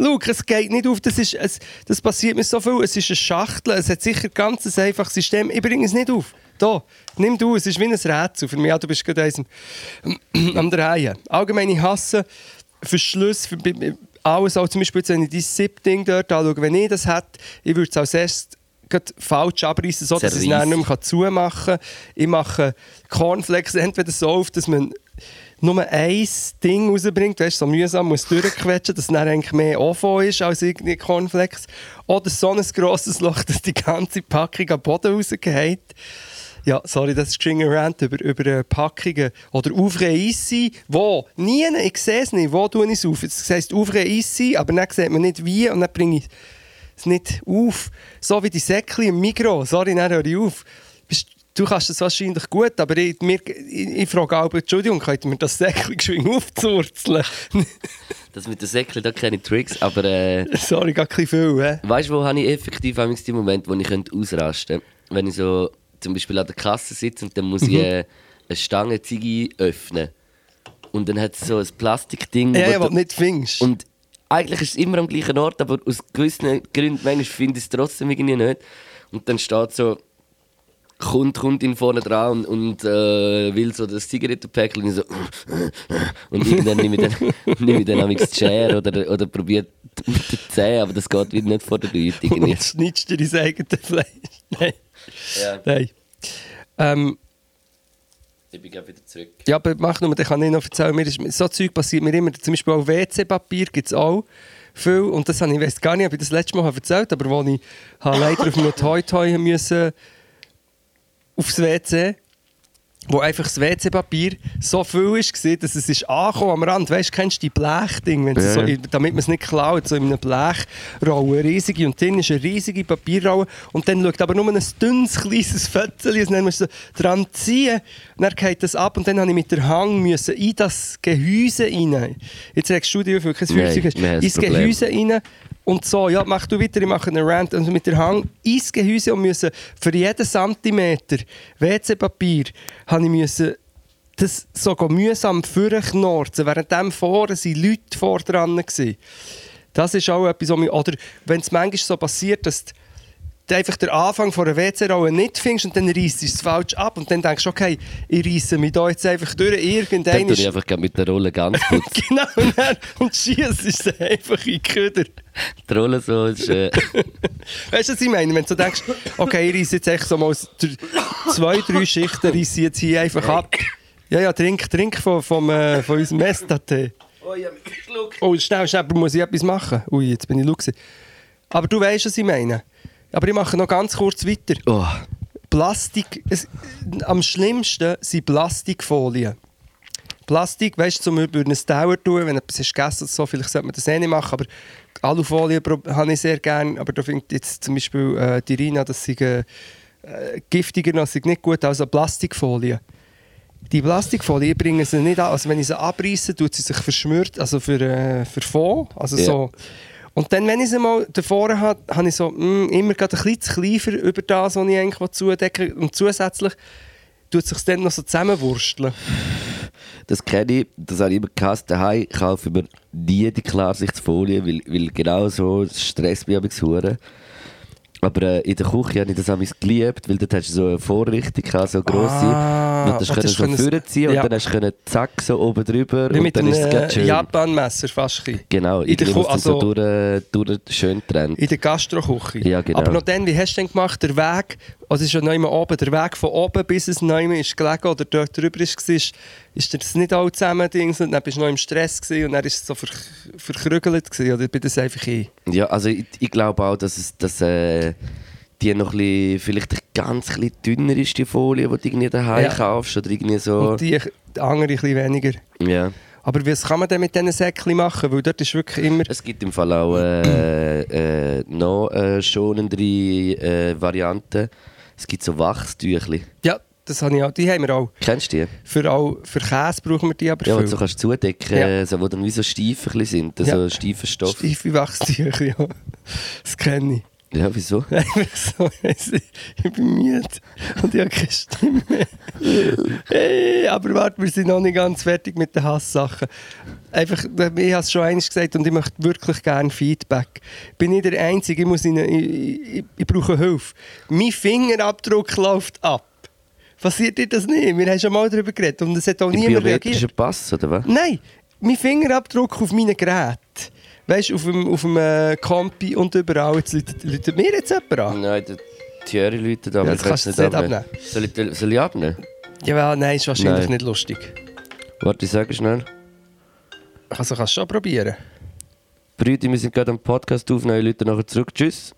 Speaker 2: Schau, es geht nicht auf. Das, ist, es, das passiert mir so viel. Es ist eine Schachtel. Es hat sicher ganz ein einfaches System. Ich bringe es nicht auf. Da, nimm du. Es ist wie ein Rätsel für mich. Ja, du bist gerade am- Drehen. Allgemein, ich hasse Verschlüsse. Für, alles, auch zum Beispiel, jetzt, wenn ich dein Zip-Ding dort anschaue, wenn ich das hätte, ich würde es als erstes falsch abreißen, so dass ich es dann nicht mehr zumachen kann. Ich mache Cornflakes entweder so auf, dass man nur ein Ding rausbringt, weißt, so mühsam muss durchquetschen, dass es dann eigentlich mehr offen ist als irgendwie Cornflakes. Oder so ein grosses Loch, dass die ganze Packung am Boden rausgeht. Ja, sorry, das ist geschwinger Rant über, über äh, Packungen. Oder Easy. Wo? Nie, ich sehe es nicht. Wo tue ich es auf? Es heisst Easy, aber dann sieht man nicht wie und dann bringe ich es nicht auf. So wie die Säckchen im Mikro. Sorry, dann höre ich auf. Du kannst das wahrscheinlich gut, aber ich, mir, ich, ich frage auch, Entschuldigung, könnt ihr mir das Säckchen geschwind aufzurzeln?
Speaker 3: Das mit den Säckchen, da kenne ich Tricks, aber äh,
Speaker 2: sorry, gar ein viel. He?
Speaker 3: weißt du, wo habe ich effektiv die Momente, wo ich könnte ausrasten könnte? Wenn ich so zum Beispiel an der Kasse sitze und dann muss ich äh, eine Stange Ziege öffnen. Und dann hat es so ein Plastikding.
Speaker 2: Ja,
Speaker 3: wo
Speaker 2: ja,
Speaker 3: du-
Speaker 2: was du nicht findest.
Speaker 3: Und eigentlich ist es immer am gleichen Ort, aber aus gewissen Gründen manchmal finde ich es trotzdem irgendwie nicht. Und dann steht so, kommt, kommt ihn vorne dran und, und äh, will so das Zigarettenpäckchen und so. Und irgendwann nehme ich dann, nehme ich dann amigs die Schere oder, oder probiert mit den Zähnen, aber das geht wieder nicht vor der Leute.
Speaker 2: Und
Speaker 3: irgendwie.
Speaker 2: jetzt schneidest du dein eigenes Fleisch. Nein.
Speaker 3: Ja,
Speaker 2: Nein. Ähm,
Speaker 3: ich bin gerade wieder zurück.
Speaker 2: ja, aber mach nur, dann kann ich noch erzählen. Mir ist, so Zeug passiert mir immer. Zum Beispiel auch WC-Papier gibt es auch viel. Und das habe ich, weiss gar nicht, ob ich das letzte Mal erzählt habe, aber wo ich habe leider auf einem Toy-Toy müssen aufs WC, wo einfach das WC-Papier so viel war, dass es ist angekommen am Rand. Weißt du, kennst du die Blechding, wenn
Speaker 3: Ja.
Speaker 2: so, damit man es nicht klaut, so in einem Blechrolle, riesige und drin ist eine riesige Papierrolle und dann schaut aber nur ein dünnes, kleines Fötzchen und dann musst du so dran ziehen und dann geht das ab und dann musste ich mit der Hang müssen in das Gehäuse rein. Jetzt sagst du dir, wie
Speaker 3: Nein,
Speaker 2: Feuerzeug hast, ins. Gehäuse rein und so, ja, mach du weiter, ich mache einen Rant und mit der Hang ins Gehäuse und müssen für jeden Zentimeter WC-Papier habe ich müssen das so mühsam vorknorzen, während dem vorne sind Leute vor dran waren. Das ist auch etwas, was mich, oder wenn es manchmal so passiert, dass du einfach den Anfang von einer WC-Rolle nicht findest und dann reißt es falsch ab und dann denkst du, okay, ich reisse mich da jetzt einfach durch, irgendein
Speaker 3: Dann tue ich einfach mit der Rolle ganz putzen.
Speaker 2: Genau, und, dann, und schießt es einfach in die Köder.
Speaker 3: Die Rolle so ist... Äh,
Speaker 2: Weißt du, was ich meine? Wenn du so denkst, okay, ich reisse jetzt echt so mal zwei, drei Schichten, reisse ich jetzt hier einfach ab. Ja, ja, trink, trink von, vom, äh, von unserem Mesta-Tee.
Speaker 3: oh, ich habe mich geschluckt.
Speaker 2: Oh, schnell, schnell, muss ich etwas machen? Ui, jetzt bin ich gewesen. Aber du weißt, was ich meine. Aber ich mache noch ganz kurz weiter.
Speaker 3: Oh,
Speaker 2: Plastik, es, am schlimmsten sind Plastikfolien. Plastik, weißt du, zum über ein Dauer tun, wenn etwas ist gegessen so, vielleicht sollte man das eh nicht machen, aber Alufolie habe ich sehr gerne, aber da findet jetzt zum Beispiel äh, die Rina, das sei äh, giftiger, das sei nicht gut, also Plastikfolie. Die Plastikfolie, ich bringe sie nicht an, also wenn ich sie abreiße, tut sie sich verschmürt, also für, äh, für Fond, also
Speaker 3: Ja.
Speaker 2: so. Und dann, wenn ich sie mal davor habe, habe ich so mm, immer gerade ein bisschen zu klein über das, was ich eigentlich zudecken. Und zusätzlich tut es sich dann noch so zusammenwursteln.
Speaker 3: das kenne ich, das habe ich immer gehasst. Daheim kaufe ich mir nie die Klarsichtfolie, weil, weil genau so stresst mich hure. Aber äh, in der Küche habe ich das amigs geliebt, weil dort hast du so eine Vorrichtung, so grosse.
Speaker 2: Ah,
Speaker 3: und
Speaker 2: und
Speaker 3: können
Speaker 2: das
Speaker 3: so vorziehen
Speaker 2: ja.
Speaker 3: und dann hast du können zack so oben drüber
Speaker 2: Wie
Speaker 3: und
Speaker 2: mit
Speaker 3: dann
Speaker 2: einem
Speaker 3: ist es
Speaker 2: äh. Japanmesser fast.
Speaker 3: Genau,
Speaker 2: In der
Speaker 3: muss das so
Speaker 2: also-
Speaker 3: durch, äh, durch schön trennt.
Speaker 2: In der Gastroküche.
Speaker 3: Ja, genau.
Speaker 2: Aber noch dann, wie hast du denn gemacht, der Weg, also es ist ja noch immer oben, der Weg von oben bis es noch immer ist gelegen oder dort drüber ist, war, ist das nicht all zusammen Dings und dann bist du noch im Stress gewesen und dann ist es so ver verkrügelt gewesen, oder bin das einfach ich?
Speaker 3: Ja, also ich, ich glaube auch, dass, es, dass äh, die noch ein bisschen, vielleicht ein ganz bisschen dünner ist, die Folie, die du irgendwie daheim
Speaker 2: Ja.
Speaker 3: kaufst oder irgendwie so.
Speaker 2: Und die, die andere ein bisschen weniger.
Speaker 3: Ja.
Speaker 2: Aber was kann man denn mit diesen Säckchen machen? Weil dort ist wirklich immer...
Speaker 3: Es gibt im Fall auch äh, äh, noch äh, schonendere äh, Varianten. Es gibt so Wachstüchli.
Speaker 2: Ja, das habe ich auch. Die haben wir auch.
Speaker 3: Kennst du die?
Speaker 2: Für, auch, für Käse brauchen wir die aber
Speaker 3: Ja,
Speaker 2: viel.
Speaker 3: du so kannst zudecken,
Speaker 2: Ja.
Speaker 3: so, wo dann wie so Stiefe bisschen sind,
Speaker 2: Ja.
Speaker 3: so steifer Stoff.
Speaker 2: Steife Wachstücher, ja. Das kenne ich.
Speaker 3: Ja, wieso?
Speaker 2: Einfach so, ich, bin müde und ich habe keine Stimme. Hey, aber warte, wir sind noch nicht ganz fertig mit den Hasssachen. Einfach, ich habe es schon einmal gesagt und ich möchte wirklich gerne Feedback. Ich bin nicht der Einzige, ich, muss Ihnen, ich, ich, ich brauche Hilfe. Mein Fingerabdruck läuft ab. Passiert dir das nicht? Wir haben schon mal darüber geredet und es hat auch niemand reagiert.
Speaker 3: Pass, oder was?
Speaker 2: Nein, mein Fingerabdruck auf meinen Gerät. Weißt du, auf dem, auf dem äh, Kompi und überall. Jetzt läutet, mir jetzt jemand an.
Speaker 3: Nein, der Thierry läutet aber
Speaker 2: Ja,
Speaker 3: das kannst du nicht abnehmen. Soll ich, soll ich abnehmen?
Speaker 2: Ja, nein, ist wahrscheinlich
Speaker 3: Nein.
Speaker 2: nicht lustig.
Speaker 3: Warte, ich sage schnell.
Speaker 2: Also kannst du schon probieren.
Speaker 3: Brüder, wir sind gerade am Podcast aufnehmen, Leute nachher zurück. Tschüss.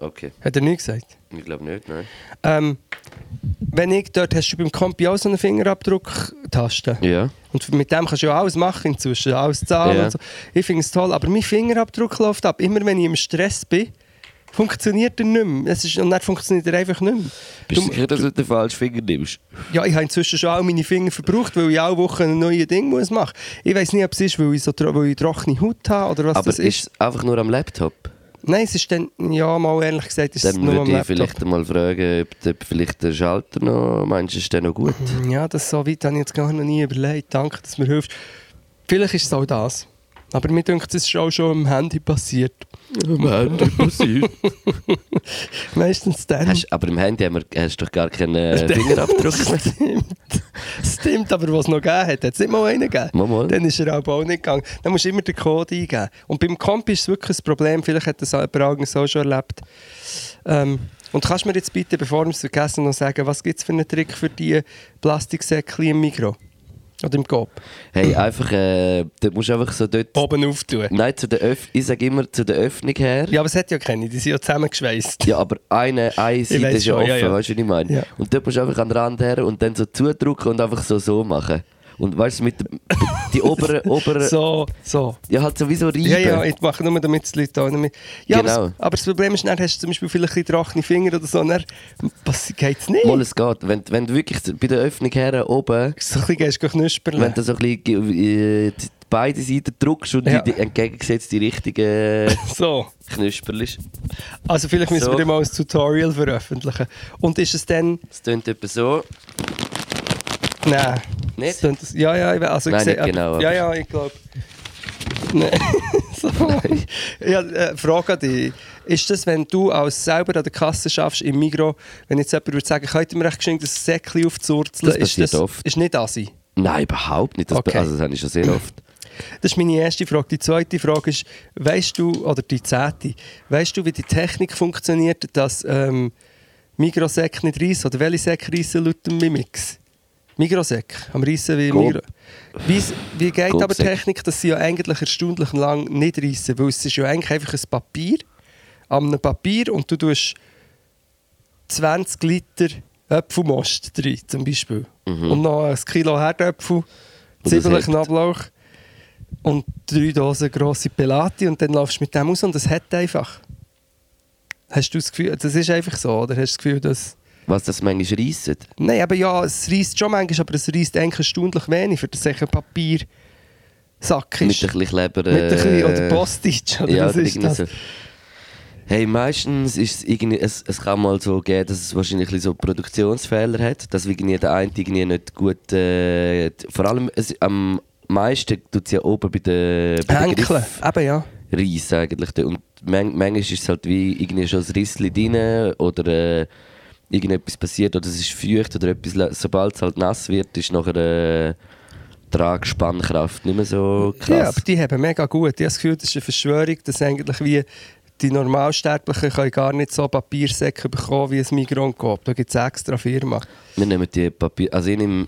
Speaker 3: Okay,
Speaker 2: Hat er nicht gesagt.
Speaker 3: ich glaube nicht, nein.
Speaker 2: Ähm, wenn ich dort hast du beim Kompi auch so eine Fingerabdruck-Taste.
Speaker 3: Ja.
Speaker 2: Und mit dem kannst du ja alles machen inzwischen, alles zahlen
Speaker 3: Ja.
Speaker 2: und so. Ich finde es toll, aber mein Fingerabdruck läuft ab. Immer wenn ich im Stress bin, funktioniert er nicht mehr. Es ist, und dann funktioniert er einfach nicht mehr.
Speaker 3: Bist du sicher, dass du den falschen Finger nimmst?
Speaker 2: Ja, ich habe inzwischen schon auch meine Finger verbraucht, weil ich alle Wochen ein neues Ding muss machen Ich weiß nicht, ob es ist, weil ich, so, weil ich trockene Haut habe oder was
Speaker 3: Aber
Speaker 2: das ist.
Speaker 3: ist es einfach nur am Laptop?
Speaker 2: Nein, es ist dann, ja, mal ehrlich gesagt, ist es
Speaker 3: Dann
Speaker 2: nur am
Speaker 3: würde ich vielleicht mal fragen, ob, ob vielleicht der Schalter noch, meinst du, ist der noch gut?
Speaker 2: Ja, das so weit habe ich jetzt gar noch nie überlegt. Danke, dass du mir hilfst. Vielleicht ist es auch das. Aber mir denkt, das ist auch schon am Handy passiert.
Speaker 3: Am Handy passiert.
Speaker 2: Meistens dann.
Speaker 3: Hast, aber im Handy haben wir, hast du doch gar keinen äh, Fingerabdruck.
Speaker 2: Stimmt. Stimmt, aber was es noch gegeben hat, hat es nicht mal einen gegeben.
Speaker 3: Mal, mal.
Speaker 2: Dann ist er aber auch nicht gegangen. Dann musst du immer den Code eingeben. Und beim Kompi ist es wirklich ein Problem, vielleicht hat das jemand anderes auch schon erlebt. Ähm, und kannst du mir jetzt bitte, bevor wir es vergessen, noch sagen, was gibt es für einen Trick für die Plastiksäckchen im Mikro? Oder im Coop?
Speaker 3: Hey, einfach, äh, du musst einfach so dort...
Speaker 2: Oben auftun.
Speaker 3: Nein, zu der Öff ich sage immer zu der Öffnung her.
Speaker 2: Ja, aber es hat ja keine, die sind ja zusammengeschweißt.
Speaker 3: Ja, aber eine, eine Seite ist ja offen,
Speaker 2: ja, ja.
Speaker 3: weißt du, was ich meine?
Speaker 2: Ja.
Speaker 3: Und dort musst du einfach an den Rand her und dann so zudrücken und einfach so so machen. Und weißt du, mit der, die oberen, oberen,
Speaker 2: So, so.
Speaker 3: ja halt sowieso reiben.
Speaker 2: Ja, ja, ich mache nur, damit die Leute auch nicht mehr... Ja,
Speaker 3: Genau.
Speaker 2: aber, das, aber das Problem ist, dann hast du zum Beispiel vielleicht ein bisschen trockene Finger oder so, dann geht es nicht.
Speaker 3: Mal, es geht. Wenn, wenn du wirklich bei der Öffnung her oben,
Speaker 2: So ein bisschen gehst du knusperle.
Speaker 3: wenn du so ein bisschen äh, die- beide Seiten drückst und
Speaker 2: Ja.
Speaker 3: die, die entgegengesetzt die richtigen
Speaker 2: So.
Speaker 3: Knusperl ist.
Speaker 2: Also vielleicht müssen
Speaker 3: So.
Speaker 2: wir mal ein Tutorial veröffentlichen. Und ist es dann...
Speaker 3: Es tönt etwa so.
Speaker 2: Nein.
Speaker 3: Nicht?
Speaker 2: Tönt- Ja, ja, ich also
Speaker 3: Nein,
Speaker 2: ich sehe-
Speaker 3: genau,
Speaker 2: Ja, ja, ich glaube... Nein. so. Ja, äh, Frage an dich. Ist das, wenn du als selber an der Kasse schaffst im Migro, wenn jetzt jemand würde sagen, könnt ihr mir echt geschenkt, das Säckchen aufzuzurzeln,
Speaker 3: Das
Speaker 2: ist
Speaker 3: passiert
Speaker 2: das
Speaker 3: oft.
Speaker 2: ist nicht assi?
Speaker 3: Nein, überhaupt nicht. Das,
Speaker 2: Okay.
Speaker 3: Also das habe ich schon sehr oft.
Speaker 2: Das ist meine erste Frage. Die zweite Frage ist, weißt du, oder die zehnte, weißt du, wie die Technik funktioniert, dass ähm, Migrosäck nicht reissen? Oder welche Säcke reissen laut dem Mimix? Migrosäck, am reissen wie
Speaker 3: Gob-
Speaker 2: Migro. Wie, wie geht aber die. Technik, dass sie ja eigentlich erstaunlich lang nicht reissen? Weil es ist ja eigentlich einfach ein Papier, an einem Papier und du tust 20 Liter Apfelmost drin, zum Beispiel. Und noch ein Kilo Herdöpfel,
Speaker 3: Mhm. das
Speaker 2: Zwiebeln,
Speaker 3: hebt.
Speaker 2: Knoblauch und drei Dosen grosse Pelati und dann laufst du mit dem raus und das hat einfach. Hast du das Gefühl, das ist einfach so, oder hast du das Gefühl, dass...
Speaker 3: Was das manchmal reissen.
Speaker 2: Nein, aber ja, es reißt schon manchmal, aber es reißt eigentlich erstaunlich wenig, für das ein Papiersack
Speaker 3: Mit
Speaker 2: ist.
Speaker 3: ein bisschen Kleber.
Speaker 2: Mit ein bisschen,
Speaker 3: äh,
Speaker 2: oder Postage, oder
Speaker 3: ja,
Speaker 2: was ist das?
Speaker 3: so. Hey, meistens ist es irgendwie, es, es kann mal so geben, dass es wahrscheinlich so Produktionsfehler hat, dass irgendwie der eine irgendwie nicht gut, äh, vor allem es, am meisten tut es ja oben bei den, bei den Griff
Speaker 2: eben ja.
Speaker 3: Reis eigentlich. Und man, manchmal ist es halt wie irgendwie schon ein Rissli drin oder äh, irgendetwas passiert oder es ist feucht oder etwas, sobald es halt nass wird, ist nachher äh, Tragspannkraft nicht mehr so krass.
Speaker 2: Ja, aber die haben mega gut. Ich habe das Gefühl, das ist eine Verschwörung, dass eigentlich wie die Normalsterblichen können gar nicht so Papiersäcke bekommen wie ein Migron Coop. Da gibt es extra Firma.
Speaker 3: Wir nehmen die Papier. Also ich nehme.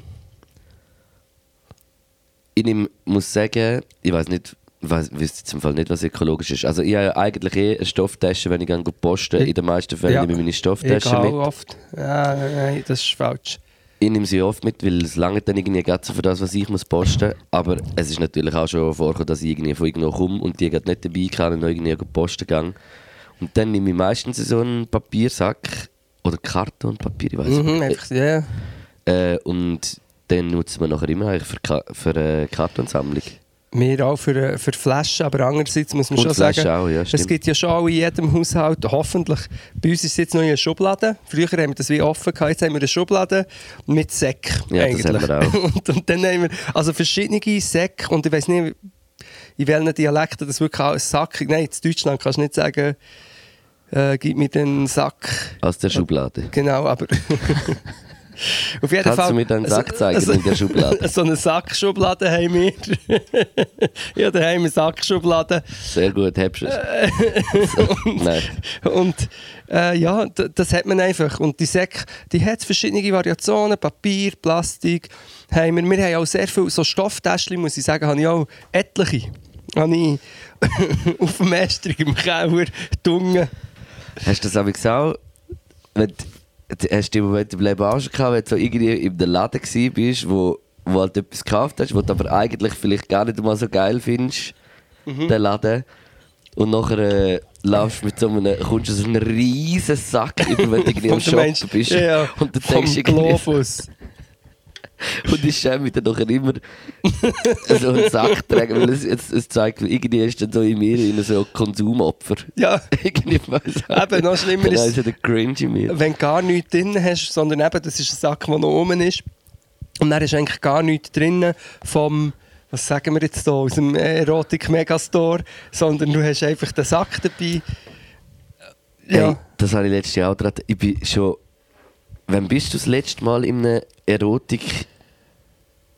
Speaker 3: Ich nehme, muss sagen, ich weiß nicht, ich weiss- wüsste jetzt im Fall nicht, was ökologisch ist. Also ich habe eigentlich eh eine Stofftasche, wenn ich gehe posten. In den meisten Fällen
Speaker 2: Ja.
Speaker 3: nehme ich meine Stofftasche
Speaker 2: Egal,
Speaker 3: mit.
Speaker 2: oft. Ja, nein, das ist falsch.
Speaker 3: Ich nehme sie oft mit, weil es lange dann irgendwie geht so für das, was ich muss posten. Aber es ist natürlich auch schon vorgekommen, dass ich irgendwie von irgendwo komme und die gerade nicht dabei kann und irgendwie posten gehe. Und dann nehme ich meistens so einen Papiersack oder Kartonpapier, ich weiß
Speaker 2: Mhm,
Speaker 3: nicht.
Speaker 2: einfach, ja.
Speaker 3: Äh, und den nutzen wir nachher immer eigentlich für, Ka für eine Kartonsammlung.
Speaker 2: Wir auch für, äh, für Flaschen, aber andererseits muss man
Speaker 3: Und
Speaker 2: schon
Speaker 3: Flaschen
Speaker 2: sagen,
Speaker 3: auch, ja,
Speaker 2: es gibt ja schon auch in jedem Haushalt, hoffentlich, bei uns ist es jetzt noch in einer Schublade. Früher haben wir das wie offen gehabt, jetzt haben wir eine Schublade mit Säck
Speaker 3: Ja,
Speaker 2: eigentlich. Und, und dann haben wir also verschiedene Säcke und ich weiß nicht, in welchen Dialekten das wirklich auch ein Sack Nein, in Deutschland kannst du nicht sagen, äh, gib mir den Sack.
Speaker 3: Aus der Schublade.
Speaker 2: Genau, aber. Auf jeden
Speaker 3: Kannst
Speaker 2: Fall.
Speaker 3: du mir deinen Sack zeigen
Speaker 2: so-
Speaker 3: in der Schublade?
Speaker 2: So eine Sackschublade haben wir. ja, da haben wir Sackschublade.
Speaker 3: Sehr gut, hast du es. Nein.
Speaker 2: Und äh, ja, das hat man einfach. Und die Säcke, die hat verschiedene Variationen, Papier, Plastik. Haben wir. wir haben auch sehr viele so Stofftäschchen, muss ich sagen, habe ich auch etliche. Habe ich auf dem Ästrig im Keller Dunge.
Speaker 3: Hast du das aber auch, wenn, du- hast du im Moment im Leben auch schon gehabt, wenn du so irgendwie in der Laden warst, wo, wo halt etwas gekauft hast, was du aber eigentlich vielleicht gar nicht mal so geil findest,
Speaker 2: Mhm.
Speaker 3: den Laden. Und nachher äh, laufst du mit so einem, kommst du so einen riesen Sack über, wenn du irgendwie am Shop bist.
Speaker 2: Ja, ja.
Speaker 3: Und du
Speaker 2: Vom
Speaker 3: denkst irgendwie,
Speaker 2: Globus.
Speaker 3: Und ich schäme mich dann nachher immer so einen Sack tragen, weil es, es, es zeigt, irgendwie ist dann so in mir in so Konsumopfer.
Speaker 2: Ja,
Speaker 3: irgendwie
Speaker 2: Eben, noch schlimmer ist-
Speaker 3: ist so der Cringe in mir.
Speaker 2: wenn du gar nichts drin hast, sondern eben, das ist ein Sack, der noch oben ist. Und dann ist eigentlich gar nichts drin vom, was sagen wir jetzt hier, aus dem Erotik Megastore, sondern du hast einfach den Sack dabei. Ja.
Speaker 3: Hey, das habe ich letztes Jahr auch gerade. Ich bin schon. Wann bist du das letzte Mal in einem Erotik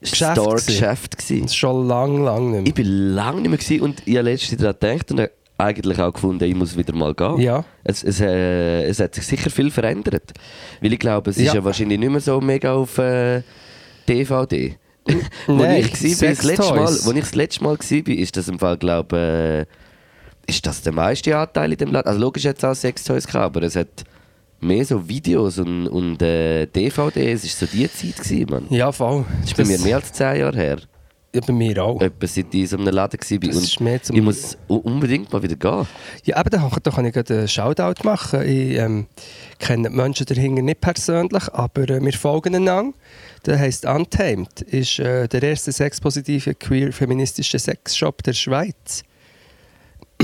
Speaker 2: Geschäft
Speaker 3: Store
Speaker 2: gewesen?
Speaker 3: Geschäft
Speaker 2: Das
Speaker 3: gewesen?
Speaker 2: ist schon lang, lang nicht mehr.
Speaker 3: Ich bin lange nicht mehr gewesen und ich habe letztens daran gedacht und eigentlich auch gefunden, ich muss wieder mal gehen.
Speaker 2: Ja.
Speaker 3: Es, es, äh, es hat sich sicher viel verändert. Weil ich glaube, es ist
Speaker 2: Ja.
Speaker 3: ja wahrscheinlich nicht mehr so mega auf äh, DVD. wo,
Speaker 2: Nein,
Speaker 3: ich bin, das letzte Mal, wo ich das letzte Mal war, ist das im Fall, glaube äh, ist das der meiste Anteil in dem Laden. Also logisch hat es auch Sextoys gehabt, aber es hat mehr so Videos und, und äh, DVDs. Es war so die Zeit, gewesen, Mann.
Speaker 2: Ja, voll.
Speaker 3: Das ist bei mir mehr als 10 Jahre her.
Speaker 2: Ja, bei mir auch.
Speaker 3: Etwa seit ich in so einem Laden war.
Speaker 2: Das
Speaker 3: Und
Speaker 2: ist mehr zum-
Speaker 3: ich muss unbedingt mal wieder gehen.
Speaker 2: Ja, eben, da, da kann ich gerade einen Shoutout machen. Ich ähm, kenne die Menschen dahinter nicht persönlich, aber äh, wir folgen einander. Der heisst Untamed, ist äh, der erste sexpositive queer-feministische Sexshop der Schweiz.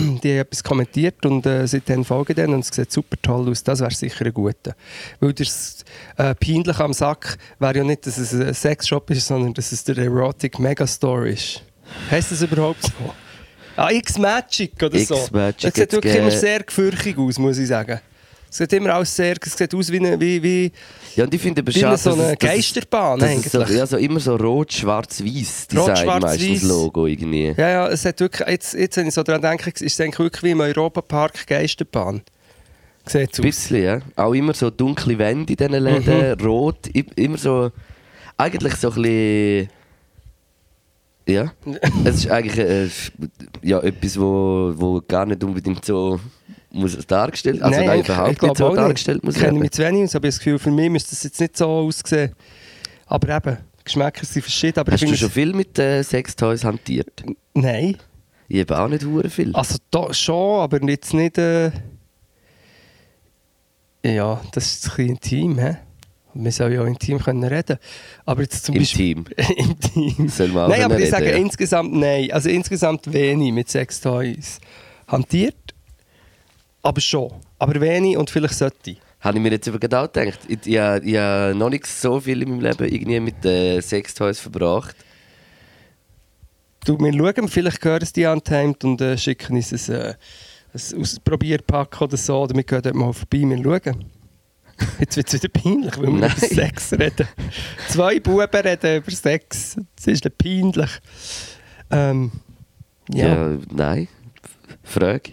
Speaker 2: Die haben etwas kommentiert und äh, seitdem folgen denen und es sieht super toll aus. Das wäre sicher ein guter. Weil das äh, peinlich am Sack wäre ja nicht, dass es ein Sexshop ist, sondern dass es der Erotic Megastore ist. Heißt das überhaupt so? Ah, X-Magic oder so.
Speaker 3: X-Magic
Speaker 2: Das sieht wirklich immer sehr gefürchtig aus, muss ich sagen. Es sieht immer aus sehr, es sieht aus wie eine, wie, wie,
Speaker 3: Ja, und ich finde
Speaker 2: wie eine, so eine Geisterbahn
Speaker 3: es so,
Speaker 2: eigentlich.
Speaker 3: ja, so immer so rot-schwarz-weiß Design
Speaker 2: Rot-schwarz-weiß.
Speaker 3: meistens Logo irgendwie.
Speaker 2: Ja, ja, es hat wirklich, jetzt, jetzt wenn ich so daran denke, ist es eigentlich wirklich wie im Europapark Geisterbahn. Sieht
Speaker 3: Ein bisschen, ja. Auch immer so dunkle Wände in diesen Läden,
Speaker 2: Mhm.
Speaker 3: rot, immer so, eigentlich so ein bisschen, ja. es ist eigentlich äh, ja, etwas, wo, wo gar nicht unbedingt so muss dargestellt, also nein,
Speaker 2: ich-
Speaker 3: überhaupt
Speaker 2: ich glaub
Speaker 3: nicht so dargestellt muss
Speaker 2: Ich kenne
Speaker 3: werden.
Speaker 2: mich zu wenig aus, aber ich habe das Gefühl, für mich müsste das jetzt nicht so aussehen. Aber eben, Geschmäcker sind verschieden. Aber
Speaker 3: Hast
Speaker 2: ich
Speaker 3: du schon
Speaker 2: es-
Speaker 3: viel mit äh, Sextoys hantiert?
Speaker 2: Nein.
Speaker 3: Ich eben auch nicht hure viel.
Speaker 2: Also da schon, aber jetzt nicht. Äh ja, das ist ein bisschen intim, hä? Wir sollen ja auch intim können reden. Aber jetzt zum
Speaker 3: Im
Speaker 2: Beispiel.
Speaker 3: Team.
Speaker 2: Im Team.
Speaker 3: Soll man auch
Speaker 2: nein, aber ich sage
Speaker 3: reden, ja.
Speaker 2: insgesamt nein. Also insgesamt wenig mit Sextoys hantiert. Aber schon. Aber wenig und vielleicht sollte.
Speaker 3: Habe ich mir jetzt aber gerade auch gedacht. Ich, ich, habe- ich habe noch nicht so viel in meinem Leben irgendwie mit äh, Sextoys verbracht.
Speaker 2: Du, wir schauen, vielleicht hören es die Untimed und äh, schicken uns ein, äh, ein Ausprobierpack oder so. Oder wir gehen dort mal vorbei, wir schauen. Jetzt wird es wieder peinlich, weil wir
Speaker 3: Nein.
Speaker 2: über Sex reden. Zwei Buben reden über Sex. Das ist peinlich. Ähm, ja,
Speaker 3: Ja. nein. Frage.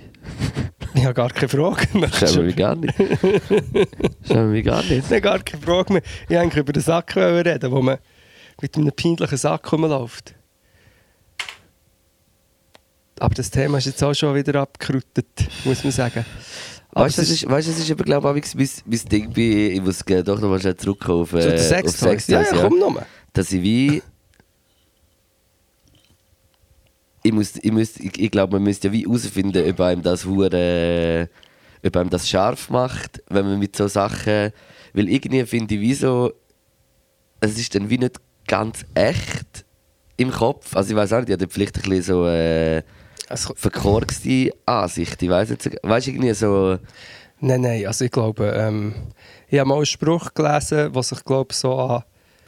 Speaker 2: Ich habe gar keine Frage mehr.
Speaker 3: Schauen wir mich gar nicht. Schauen wir gar nicht.
Speaker 2: Ich habe gar keine Frage mehr. Ich wollte eigentlich über den Sack reden, wo man mit einem peinlichen Sack rumläuft. Aber das Thema ist jetzt auch schon wieder abgeruttet, muss man sagen.
Speaker 3: Weißt du,
Speaker 2: es
Speaker 3: das ist, weißt, das ist aber, glaube ich, mein, mein Ding bei. Ich muss doch noch mal schnell zurückkommen auf, äh, auf
Speaker 2: Sextoys. Ja, ja, komm nochmal.
Speaker 3: Dass ich wie. Ich, muss, ich, muss, ich, ich glaube, man müsste ja wie herausfinden, ob einem das hure, ob einem das scharf macht, wenn man mit so Sachen. Weil irgendwie finde ich wie so. Es ist dann wie nicht ganz echt im Kopf. Also ich weiß auch nicht, ich habe vielleicht ein bisschen so. Äh,
Speaker 2: Also,
Speaker 3: verkorkste Ansicht. Ich weiß nicht, weißt du, irgendwie so.
Speaker 2: nein, nein, also ich glaube, ähm, ich habe mal einen Spruch gelesen, der sich, glaube so an...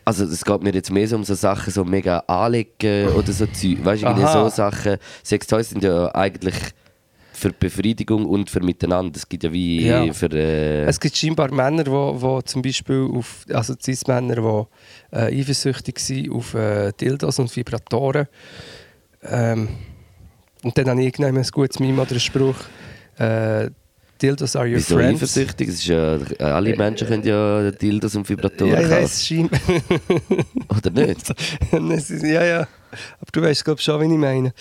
Speaker 3: Also es geht mir jetzt mehr so um so Sachen, so mega anlegen oder so Zeug. Weißt du, so Sachen. Sextoys sind ja eigentlich für Befriedigung und für Miteinander. Es gibt ja wie
Speaker 2: Ja.
Speaker 3: für. Äh,
Speaker 2: Es gibt scheinbar Männer, die wo, wo zum Beispiel auf, also Cis-Männer, die äh, eifersüchtig sind auf äh, Dildos und Vibratoren. Ähm, und dann habe ich irgendwann ein gutes Meme oder einen Spruch. Äh, Dildos are your
Speaker 3: wieso
Speaker 2: friends.
Speaker 3: eifersüchtig? Es ist ja, alle Menschen können ja Dildos und Vibratoren
Speaker 2: Ja, ich
Speaker 3: kaufen.
Speaker 2: weiss, scheinbar.
Speaker 3: Oder nicht?
Speaker 2: Es ja, ja. Aber du weißt, glaube schon, wie ich meine.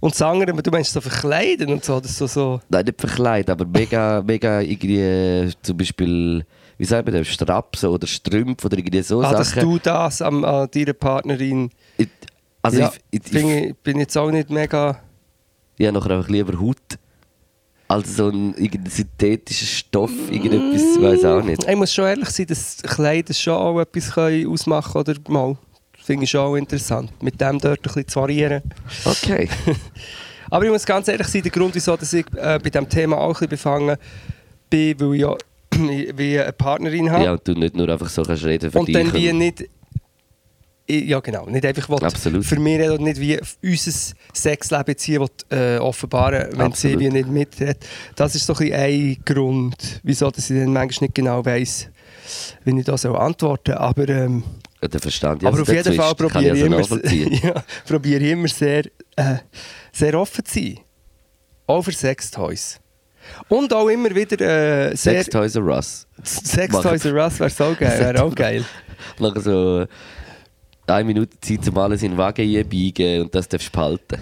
Speaker 2: Und das andere, du meinst so verkleiden und so, das so, so...
Speaker 3: Nein, nicht verkleidet, aber mega, mega irgendwie äh, zum Beispiel, wie sagt man das, Strapsen oder Strümpfe oder irgendwie so
Speaker 2: Ah, dass
Speaker 3: Sachen.
Speaker 2: du das an, an deiner Partnerin...
Speaker 3: Ich, also
Speaker 2: ja,
Speaker 3: ich, ich, ich,
Speaker 2: bin, ich, bin jetzt auch nicht mega...
Speaker 3: Ich habe nachher einfach lieber Haut als so ein synthetischer Stoff, irgendetwas, ich weiß auch nicht.
Speaker 2: Ich muss schon ehrlich sein, dass Kleider schon auch etwas ausmachen oder mal. Das finde ich schon auch interessant, mit dem dort ein bisschen zu variieren.
Speaker 3: Okay.
Speaker 2: Aber ich muss ganz ehrlich sein, der Grund, wieso dass ich äh, bei diesem Thema auch ein bisschen befangen bin, weil ich ja wie eine Partnerin habe.
Speaker 3: Ja, und du nicht nur einfach so kannst reden für
Speaker 2: und
Speaker 3: dich.
Speaker 2: dann wie nicht ich- ja genau, nicht einfach will,
Speaker 3: Absolut.
Speaker 2: für mich oder nicht wie unser Sexleben jetzt hier will, äh, offenbaren, wenn sie
Speaker 3: Absolut.
Speaker 2: wie nicht mitredet. Das ist so ein, ein Grund, wieso dass ich dann manchmal nicht genau weiss, wie ich da soll antworten soll. Aber, ähm,
Speaker 3: Ja, der Verstand. Ja,
Speaker 2: aber
Speaker 3: also
Speaker 2: auf jeden Fall probiere ich,
Speaker 3: also
Speaker 2: immer, ja, probiere ich immer sehr, äh, sehr offen zu sein. Auch für Sextoys. Und auch immer wieder äh, sehr...
Speaker 3: Sex Toys R Us.
Speaker 2: Sex
Speaker 3: Machen.
Speaker 2: Toys R Us wäre so geil, wäre auch geil.
Speaker 3: Nachher so eine Minute Zeit, um alles in den Wagen einbiegen und das darfst du behalten.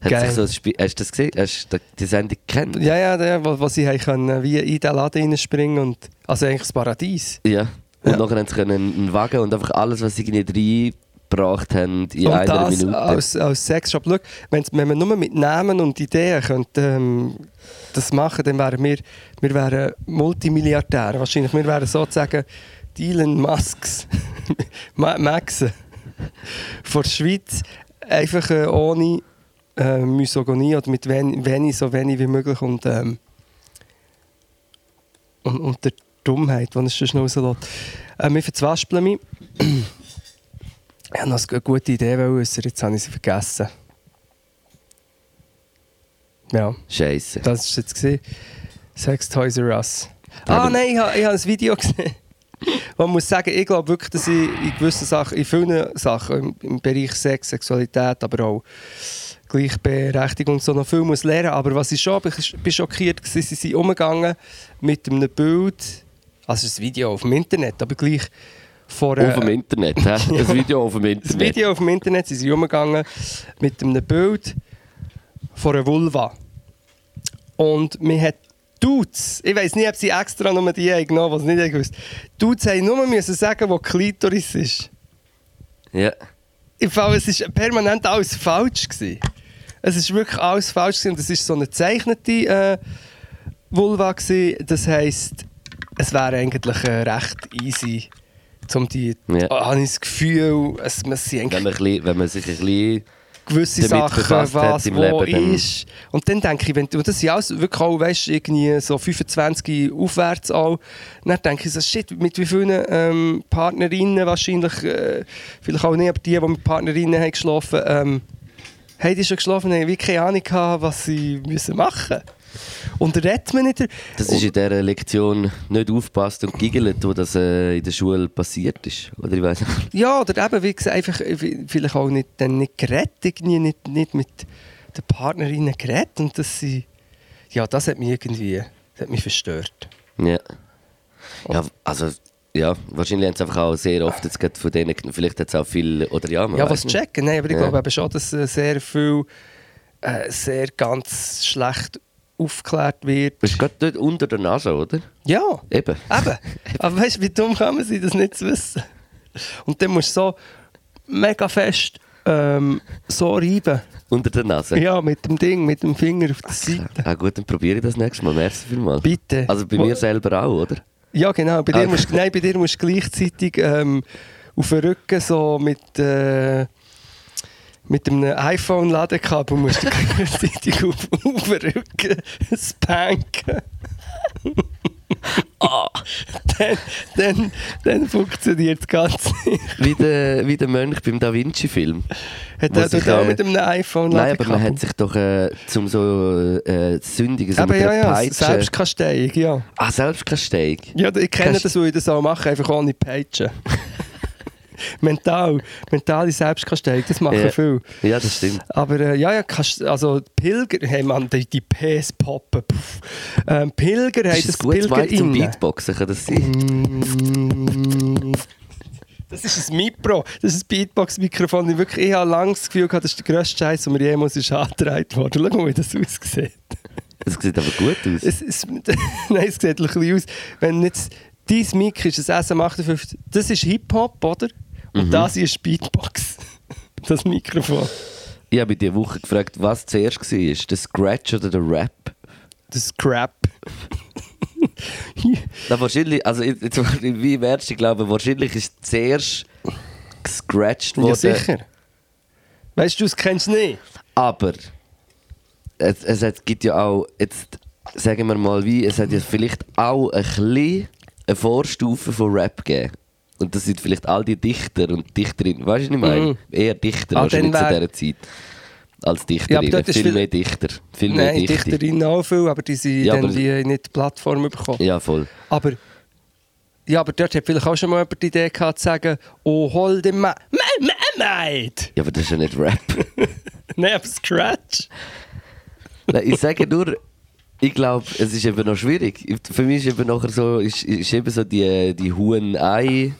Speaker 3: Hat so Spiel, hast du das gesehen? Hast du die Sendung gekannt?
Speaker 2: Ja, ja, der, wo, wo sie können, wie in den Laden reinspringen und also eigentlich das Paradies.
Speaker 3: Ja. Und
Speaker 2: Ja.
Speaker 3: nachher haben sie können einen Wagen und einfach alles, was sie irgendwie reingebracht haben, in
Speaker 2: und
Speaker 3: einer
Speaker 2: das
Speaker 3: Minute.
Speaker 2: als, als Sexshop. Schau, wenn's, wenn man nur mit Namen und Ideen könnte, ähm, das machen dann wären wir, wir wären Multimilliardäre. Wahrscheinlich, wir wären sozusagen Elon Musks, Ma- Maxen von der Schweiz, einfach äh, ohne äh, Misogonie oder mit wen, wenig, so wenig wie möglich und, ähm, und, und der Dummheit, die es schon rauslässt. Äh, wir verzwaspeln mich. Ich habe noch eine gute Idee äußern, jetzt habe ich sie vergessen. Ja,
Speaker 3: Scheiße.
Speaker 2: das war jetzt. Gewesen. Sex Toys R Us. Ah nein, ich habe, ich habe ein Video gesehen. Man muss sagen, ich glaube wirklich, dass ich in gewissen Sachen, in vielen Sachen, im, im Bereich Sex, Sexualität, aber auch Gleichberechtigung so noch viel muss lernen. Aber was ich schon, ich bin schockiert, gewesen, sie sind umgegangen mit einem Bild, also ein Video auf dem Internet, aber gleich vor
Speaker 3: Auf dem Internet, hä? Ein Video auf dem
Speaker 2: das
Speaker 3: Internet.
Speaker 2: Video auf dem Internet sind sie umgegangen mit einem Bild von einer Vulva. Und man hat Dudes, ich weiß nicht, ob sie extra nur die haben genommen, was nicht gewusst. Dudes haben nur müssen sagen, wo Klitoris ist.
Speaker 3: Ja.
Speaker 2: Im Fall, es ist permanent alles falsch gewesen. Es ist wirklich alles falsch gewesen. und es ist so eine gezeichnete äh, Vulva gewesen. Das heisst, es wäre eigentlich äh, recht easy, um die,
Speaker 3: Ja.
Speaker 2: oh, habe ich das Gefühl, es, man sind
Speaker 3: Wenn man, bisschen, wenn man sich ein bisschen...
Speaker 2: gewisse Sachen, was
Speaker 3: im
Speaker 2: wo
Speaker 3: Leben, dann-
Speaker 2: ist. Und dann denke ich, wenn, und das sind alles wirklich auch, weißt, irgendwie so 25 aufwärts auch, dann denke ich so, shit, mit wie vielen ähm, Partnerinnen wahrscheinlich, äh, vielleicht auch nicht, aber die, die mit Partnerinnen haben geschlafen, ähm, haben die schon geschlafen, haben wie keine Ahnung gehabt, was sie müssen machen Und redet man nicht.
Speaker 3: Das ist in dieser Lektion nicht aufgepasst und giggelt, wo das äh, in der Schule passiert ist. Oder ich weiß nicht.
Speaker 2: Ja, oder eben, wie gesagt, einfach, äh, vielleicht auch nicht, dann nicht irgendwie nicht, nicht mit den Partnerinnen geredet. Und das sie, ja, das hat mich irgendwie das hat mich verstört.
Speaker 3: Ja. Ja, also... Ja, wahrscheinlich haben sie einfach auch sehr oft jetzt gerade von denen... Vielleicht hat es auch viel... Oder ja,
Speaker 2: ja, was checken, nein, aber ich
Speaker 3: Ja.
Speaker 2: glaube eben schon, dass äh, sehr viel äh, sehr ganz schlecht aufgeklärt wird.
Speaker 3: Das ist gerade dort unter der Nase, oder?
Speaker 2: Ja,
Speaker 3: Eben.
Speaker 2: eben. aber weißt du, wie dumm kann man sein, das nicht zu wissen? Und dann musst du so mega fest ähm, so reiben.
Speaker 3: Unter der Nase.
Speaker 2: Ja, mit dem Ding, mit dem Finger auf der Seite.
Speaker 3: Ah gut, dann probiere ich das nächstes Mal. Merci vielmals.
Speaker 2: Bitte.
Speaker 3: Also bei
Speaker 2: Wo-
Speaker 3: mir selber auch, oder?
Speaker 2: Ja, genau. Bei
Speaker 3: Ah.
Speaker 2: dir musst, nein, bei dir musst du gleichzeitig ähm, auf den Rücken so mit, äh, mit einem iPhone-Ladekabel musst du gleichzeitig auf, auf den Rücken spanken.
Speaker 3: Ah.
Speaker 2: dann, dann, dann funktioniert das Ganze nicht.
Speaker 3: Wie der, wie der Mönch beim Da Vinci-Film.
Speaker 2: Hat er
Speaker 3: sich,
Speaker 2: auch mit einem
Speaker 3: Nein, aber man hat sich doch äh, zum so äh, sündigen, so
Speaker 2: Aber
Speaker 3: mit
Speaker 2: ja, ja,
Speaker 3: Peitsche...
Speaker 2: Selbstkasteiung, ja.
Speaker 3: Ah, Selbstkasteiung.
Speaker 2: Ja, ich kenne
Speaker 3: Kannst-
Speaker 2: das, weil ich das auch mache, einfach ohne Peitsche. Mental, mentale Selbstkasteiung, das machen
Speaker 3: Ja.
Speaker 2: viele.
Speaker 3: Ja, das stimmt.
Speaker 2: Aber äh, ja, ja, kannst, also Pilger, hey Mann, die, die Ps poppen. Ähm, Pilger haben
Speaker 3: Ist
Speaker 2: das
Speaker 3: das gut Mic zum. Beatboxen? Kann das sein?
Speaker 2: Das ist ein Mipro, das ist ein Beatbox-Mikrofon. Ich, wirklich, ich habe lange das Gefühl gehabt, das ist der grösste Scheiß, der mir jemals ist angetragen worden. Schau mal, wie das aussieht.
Speaker 3: Das sieht aber gut aus.
Speaker 2: Es, es, nein, es sieht ein bisschen aus, wenn jetzt dein Mic ist ein SM58, das ist Hip-Hop, oder? Und das hier ist Beatbox. Das Mikrofon.
Speaker 3: Ich habe diese Woche gefragt, was zuerst war. Der Scratch oder der Rap?
Speaker 2: Das ist Crap.
Speaker 3: Na, wahrscheinlich, also jetzt, wie wärst du, ich glaube, wahrscheinlich ist zuerst gescratcht worden.
Speaker 2: Ja, sicher. Weißt du, das kennst du nicht.
Speaker 3: Aber es, es hat- gibt ja auch, jetzt sagen wir mal wie, es hat ja vielleicht auch ein bisschen eine Vorstufe von Rap gegeben. Und das sind vielleicht all die Dichter und Dichterinnen, weißt du, was ich meine?
Speaker 2: Mhm.
Speaker 3: Eher Dichter
Speaker 2: Ah,
Speaker 3: wahrscheinlich zu dieser Zeit. Als
Speaker 2: Ja,
Speaker 3: Dichterinnen.
Speaker 2: ist
Speaker 3: viel
Speaker 2: viel-
Speaker 3: mehr Dichter. Viel mehr
Speaker 2: Nein,
Speaker 3: Dichter.
Speaker 2: Dichterinnen auch viel, aber die sind
Speaker 3: Ja,
Speaker 2: dann
Speaker 3: aber-
Speaker 2: die nicht die Plattform bekommen.
Speaker 3: Ja, voll.
Speaker 2: Aber, ja, aber dort hat vielleicht auch schon mal jemand die Idee gehabt, zu sagen, oh, hol den Ma... Ma Ma Mate!
Speaker 3: Ja, aber das ist ja nicht Rap.
Speaker 2: Nein, aber Scratch.
Speaker 3: Nein, ich sage nur, ich glaube, es ist eben noch schwierig. Für mich ist eben nachher so, ist, ist eben so die, die Huhn-Ei.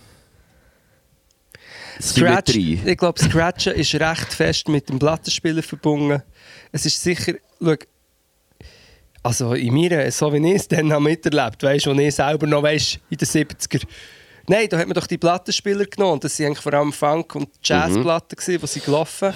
Speaker 2: Scratch, ich glaube, Scratchen ist recht fest mit dem Plattenspieler verbunden. Es ist sicher, schau, also in mir, so wie ich es dann habe miterlebt, weißt du, und ich selber noch weißt, in den 70er. Nein, da hat man doch die Plattenspieler genommen. Das waren eigentlich vor allem Funk- und Jazzplatten, mhm. die sie gelaufen.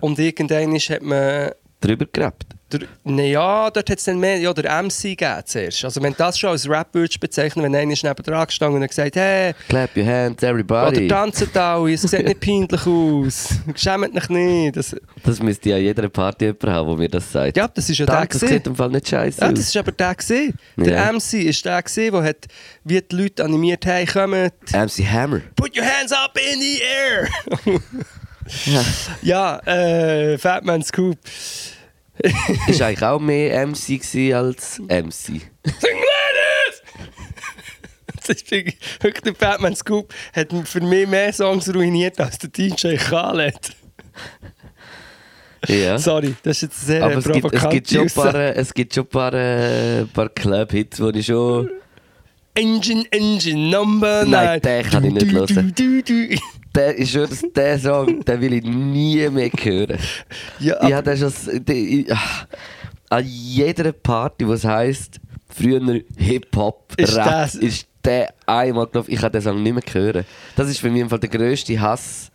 Speaker 2: Und irgendwann hat man
Speaker 3: Drüber gerappt.
Speaker 2: der, ne, ja, dort hat es dann mehr, ja, der MC gegeben zuerst. Also wenn du das schon als Rap würdest bezeichnen, wenn einer neben dran gestanden und gesagt, hey,
Speaker 3: Clap your hands,
Speaker 2: oder
Speaker 3: everybody.
Speaker 2: tanzt alle, es sieht nicht peinlich aus. Schämt euch nicht. Das,
Speaker 3: Das müsste ja jeder Party jemand haben, der mir das sagt.
Speaker 2: ja, das ist ja der
Speaker 3: Tanz, das sieht im Fall nicht scheiße
Speaker 2: Ja,
Speaker 3: aus.
Speaker 2: das ist aber der gesehen. Der
Speaker 3: Ja.
Speaker 2: MC ist der gesehen, der hat, wie die Leute animiert haben, kommen,
Speaker 3: MC Hammer.
Speaker 2: put your hands up in the air.
Speaker 3: Ja.
Speaker 2: ja, äh, Fatman Scoop.
Speaker 3: ist eigentlich auch mehr MC als MC.
Speaker 2: Sing Ladies! Das ist wirklich, der Batman Scoop hat für mich mehr Songs ruiniert als der DJ Khaled.
Speaker 3: Ja.
Speaker 2: Sorry, das ist jetzt sehr
Speaker 3: Aber es gibt, es gibt schon ein paar, es gibt schon ein paar, äh, paar Club-Hits, die ich schon...
Speaker 2: Engine, Engine, Number 9.
Speaker 3: Nein, den kann ich nicht hören. Der ist schon, der Song, den will ich nie mehr hören.
Speaker 2: Ja,
Speaker 3: Ich habe den schon... ich- ah, An jeder Party, was heisst, früher Hip-Hop,
Speaker 2: Ist
Speaker 3: Rap,
Speaker 2: das-
Speaker 3: ist der einmal gelaufen. Ich kann den Song nicht mehr hören. Das ist für mich im Fall der grösste Hass...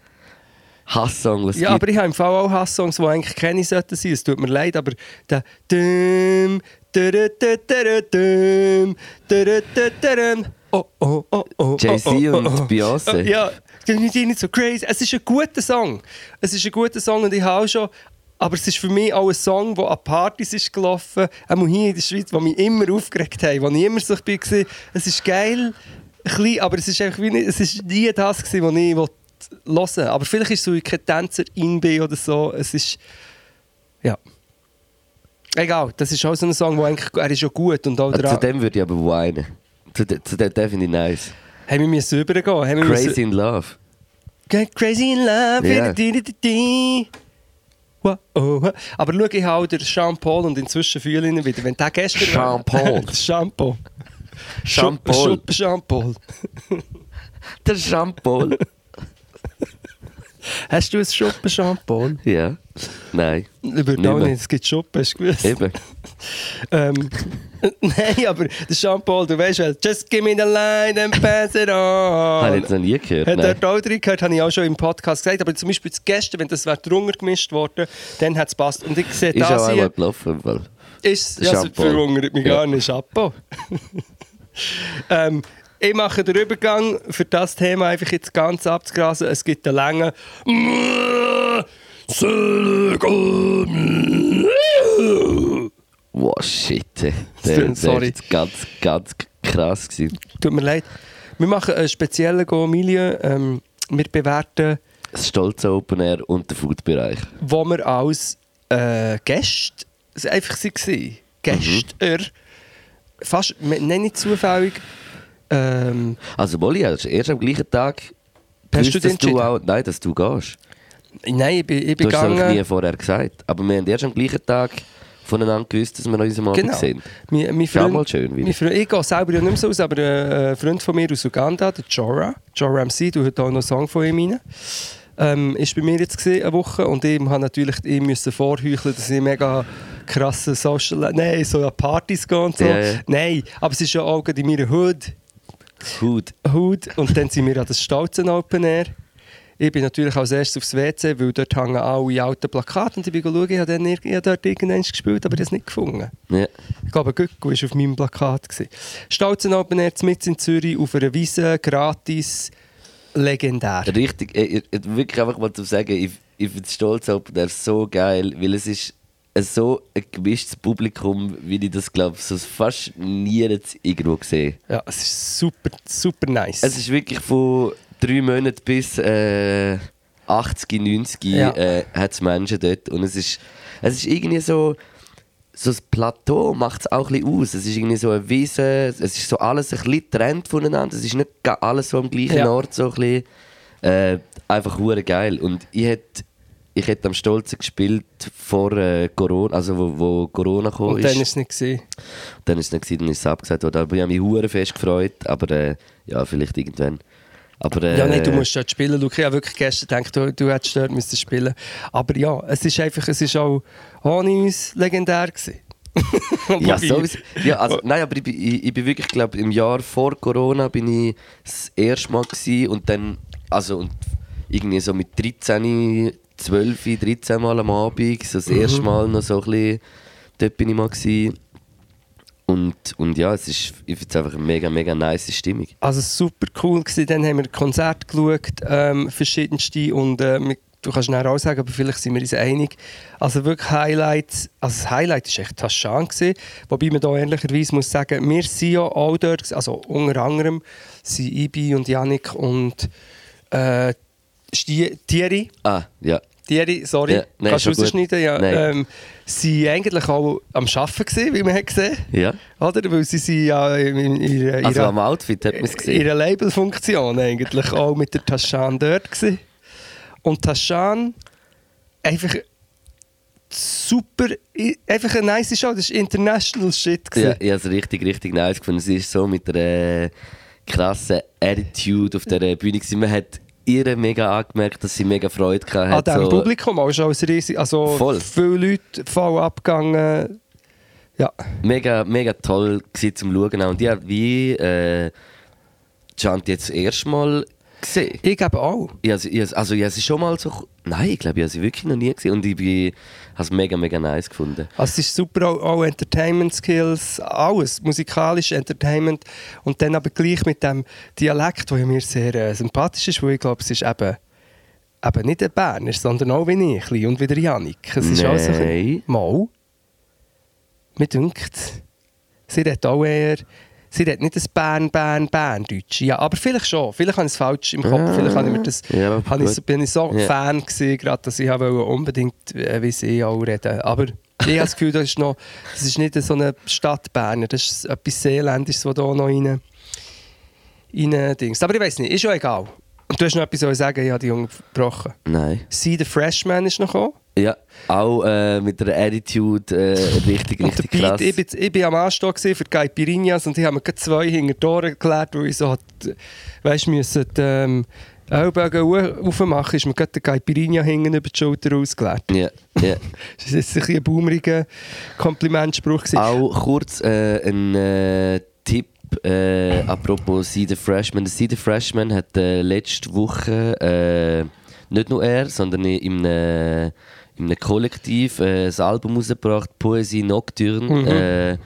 Speaker 3: Hasssong, was es
Speaker 2: ja,
Speaker 3: gibt.
Speaker 2: aber ich habe im Fall auch Hasssongs, die eigentlich keine sollten sein. Es tut mir leid, aber der dum, dum, dum, dum, dum, oh, oh, oh, oh,
Speaker 3: Jay-Z
Speaker 2: oh, oh,
Speaker 3: und
Speaker 2: oh.
Speaker 3: Beyoncé.
Speaker 2: Ja, nicht so crazy. Es ist ein guter Song. Es ist ein guter Song und ich habe auch schon... Aber es ist für mich auch ein Song, der an Partys ist gelaufen, auch hier in der Schweiz, wo mich immer aufgeregt haben, wo ich immer so war. Es ist geil, ein bisschen, aber es ist einfach wie nicht, es ist nie das was ich wollte hören. Aber vielleicht ist es so ich kein Tänzer in bin oder so. Es ist ja egal. Das ist auch so ein Song, wo eigentlich er ist ja gut und auch
Speaker 3: Ah, Zu
Speaker 2: der,
Speaker 3: dem würde ich aber weinen. Zu, de, zu dem, finde ich nice.
Speaker 2: Haben wir müssen übergehen. Haben wir müssen-
Speaker 3: Crazy in Love.
Speaker 2: Crazy in love.
Speaker 3: Ja.
Speaker 2: di- di- di- di. Wa- oh, Aber schau, ich habe den Jean Paul und inzwischen fühle ich ihn wieder. Wenn der gestern
Speaker 3: Jean Paul.
Speaker 2: Jean Paul.
Speaker 3: Jean
Speaker 2: Schupp-
Speaker 3: Paul.
Speaker 2: Schupp Jean Paul.
Speaker 3: Der Jean-Paul.
Speaker 2: Hast du ein Schuppen Jean Paul?
Speaker 3: ja. Nein.
Speaker 2: Auch
Speaker 3: mehr.
Speaker 2: nicht, es gibt Schuppen, hast du gewusst?
Speaker 3: Eben.
Speaker 2: Ähm, nein, aber der Jean Paul, du weißt wel, just give me the line and pass it
Speaker 3: Habe ich
Speaker 2: on.
Speaker 3: jetzt noch nie gehört.
Speaker 2: Hat dort auch drin gehört, habe ich auch schon im Podcast gesagt. Aber zum Beispiel gestern, wenn das wäre drunter gemischt worden, dann hat es passt. Und ich sehe
Speaker 3: Ist auch
Speaker 2: das
Speaker 3: einmal gelaufen. Fall.
Speaker 2: ist, ja, das verwundert mich
Speaker 3: Ja.
Speaker 2: gar nicht, Chapeau. ähm, ich mache den Übergang für das Thema einfach jetzt ganz abzugrasen. Es gibt eine lange
Speaker 3: Wow, shit. ey. Der, der
Speaker 2: Sorry.
Speaker 3: ist ganz, ganz krass gewesen.
Speaker 2: Tut mir leid. Wir machen einen speziellen Go-Milieu. Ähm, wir bewerten,
Speaker 3: Das stolze Open Air und der Food-Bereich.
Speaker 2: wo wir als äh, Gäste einfach waren. Gäster. Fast, wir nennen nicht zufällig. Ähm,
Speaker 3: Also, Molly, erst am gleichen Tag
Speaker 2: Hast
Speaker 3: gewusst,
Speaker 2: du
Speaker 3: dass du auch, Nein, dass du gehst.
Speaker 2: Nein, ich bin, ich bin
Speaker 3: Du hast es einfach nie
Speaker 2: gegangen.
Speaker 3: vorher gesagt. Aber wir haben erst am gleichen Tag voneinander gewusst, dass wir an unserem Abend
Speaker 2: Genau.
Speaker 3: sind.
Speaker 2: Mein, mein Freund,
Speaker 3: mal schön wieder.
Speaker 2: mein Freund, ich gehe selber nicht mehr so aus, aber äh, ein Freund von mir aus Uganda, der Jora, Jora MC, du hast auch noch einen Song von ihm rein, ähm, ist bei mir jetzt gesehen eine Woche und ich habe natürlich ihm müssen vorheucheln, dass ich mega krasse Social, nein, so an Partys gehe und so.
Speaker 3: Ja.
Speaker 2: Nein, aber es ist ja auch in meiner Hood,
Speaker 3: Gut.
Speaker 2: Hood und dann sind wir an das Stolzen Open Air. Ich bin natürlich als erstes aufs WC, weil dort hängen alle alten Plakate und ich bin schauen, ich habe, dann, ich habe dort irgendwann gespielt, aber ich habe es nicht gefunden.
Speaker 3: Ja.
Speaker 2: Ich glaube, Gückel war auf meinem Plakat. gewesen. Stolzen Open Air mit in Zürich auf einer Wiese, gratis, legendär.
Speaker 3: Richtig, äh, äh, wirklich einfach mal zu sagen, ich, ich finde Stolz Open Air so geil, weil es ist, so ein gemischtes Publikum, wie ich das glaube, so fast nie irgendwo gesehen.
Speaker 2: Ja, es ist super, super nice.
Speaker 3: Es ist wirklich von drei Monaten bis äh, 80, 90
Speaker 2: Ja.
Speaker 3: äh, hat es Menschen dort. Und es ist, es ist irgendwie so, so das Plateau macht es auch ein bisschen aus. Es ist irgendwie so eine Wiese, es ist so alles ein bisschen getrennt voneinander. Es ist nicht alles so am gleichen
Speaker 2: Ja.
Speaker 3: Ort. So ein bisschen, äh, einfach hure geil. Und ich hätte ich hätte am stolzen gespielt vor äh, Corona, also wo, wo Corona gekommen
Speaker 2: Und dann ist es nicht gesehen.
Speaker 3: Dann ist es nicht gewesen, dann ist es abgesagt worden. Aber ich habe mich hure fest gefreut. Aber äh, ja, vielleicht irgendwann. Aber, äh,
Speaker 2: Ja, nein, du musst dort spielen. Luca, ich habe wirklich gestern gedacht, du, du hättest dort müssen spielen Aber ja, es ist einfach, es ist auch ohne uns legendär gewesen.
Speaker 3: Ja, sowieso. Ja, also, nein, aber ich, ich, ich bin wirklich, glaube im Jahr vor Corona bin ich das erste Mal gewesen und dann, also und irgendwie so mit 13, 12, 13 Mal am Abend, so das erste Mal noch so ein bisschen, dort bin ich mal gewesen. Und, und ja, es ist, ich finde es einfach eine mega, mega nice Stimmung.
Speaker 2: Also super cool gewesen. Dann haben wir Konzerte geschaut, ähm, verschiedenste und äh, du kannst nachher auch sagen, aber vielleicht sind wir uns einig. Also wirklich Highlights, also das Highlight war echt Taschan gewesen, wobei man da ehrlicherweise muss sagen, wir sind ja auch dort, also unter anderem sind Ibi und Yannick und äh, Sti- Thierry,
Speaker 3: Ah, ja.
Speaker 2: Thierry, sorry,
Speaker 3: Ja, nein,
Speaker 2: kannst du rausschneiden? Ja, ähm, sie waren eigentlich auch am Arbeiten, gewesen, wie man hat gesehen
Speaker 3: Ja.
Speaker 2: Oder? Weil sie sind ja in, ihrer-
Speaker 3: Also
Speaker 2: ihrer-
Speaker 3: am Outfit hat man es gesehen.
Speaker 2: ihre Labelfunktion eigentlich auch mit der Taschan dort gewesen. Und Taschan einfach super, einfach eine nice Show, das ist international Shit
Speaker 3: Ja,
Speaker 2: gewesen.
Speaker 3: ich habe es richtig, richtig nice gefunden. Sie ist so mit einer krassen Attitude auf der Bühne. gewesen. Man hat ihr mega angemerkt, dass sie mega Freude gehabt
Speaker 2: An diesem
Speaker 3: so.
Speaker 2: Publikum auch schon als riesig, also
Speaker 3: Voll.
Speaker 2: viele Leute voll abgegangen. Ja,
Speaker 3: Mega, mega toll gewesen zum Schauen. auch. Und ich habe wie äh, Chant jetzt das erste Mal gesehen.
Speaker 2: ich glaube auch.
Speaker 3: Ich, sie- ich, also ich habe sie schon mal so... Nein, ich glaube, ich habe sie wirklich noch nie gesehen. Und ich bin- habe es mega, mega nice gefunden.
Speaker 2: Also es ist super, auch, auch Entertainment Skills, alles, musikalisch, Entertainment und dann aber gleich mit dem Dialekt, der mir sehr äh, sympathisch ist, weil ich glaube, es ist eben, eben nicht ein Berner, sondern auch wie ich und wie der Janik. Es ist auch so ein
Speaker 3: Nein.
Speaker 2: bisschen- Mal. Mir dünkt, sie redet auch eher, sie redet nicht das Bern, Bern, Bern Deutsch. Ja, aber vielleicht schon, vielleicht habe ich es falsch im Kopf,
Speaker 3: Ah,
Speaker 2: vielleicht habe ich mir das,
Speaker 3: ja,
Speaker 2: habe ich, bin ich so
Speaker 3: Ja.
Speaker 2: Fan gewesen, gerade, dass ich wollte unbedingt, äh, wie sie auch reden. Aber ich habe das Gefühl, das ist, noch, das ist nicht so eine Stadt Berner, das ist etwas Seeländisches, das da noch rein, rein Dings. Aber ich weiß nicht, ist schon egal. Und du hast noch etwas zu sagen, ich habe die Jungen gebrochen.
Speaker 3: Nein.
Speaker 2: Sie, der Freshman, ist noch gekommen.
Speaker 3: Ja, auch äh, mit der Attitude äh, richtig, richtig
Speaker 2: Beat,
Speaker 3: krass.
Speaker 2: ich, bin, ich bin am Anstehen für die Caipirinhas und ich habe mir zwei hinter die Ohren geklärt, weil ich so hat, weißt, müssen die ähm, Ellbogen au- aufmachen, ist mir gerade der Caipirinha hinten über die Schulter ausgeleert.
Speaker 3: Ja, ja.
Speaker 2: Das war jetzt ein, bisschen ein baumeriger Komplimentspruch. gewesen.
Speaker 3: Auch kurz äh, ein äh, Tipp äh, apropos See the Freshman. Der See the Freshman hat äh, letzte Woche äh, nicht nur er, sondern in einem, in einem Kollektiv äh, ein Album rausgebracht, Poesie Nocturne.
Speaker 2: Mhm.
Speaker 3: Äh,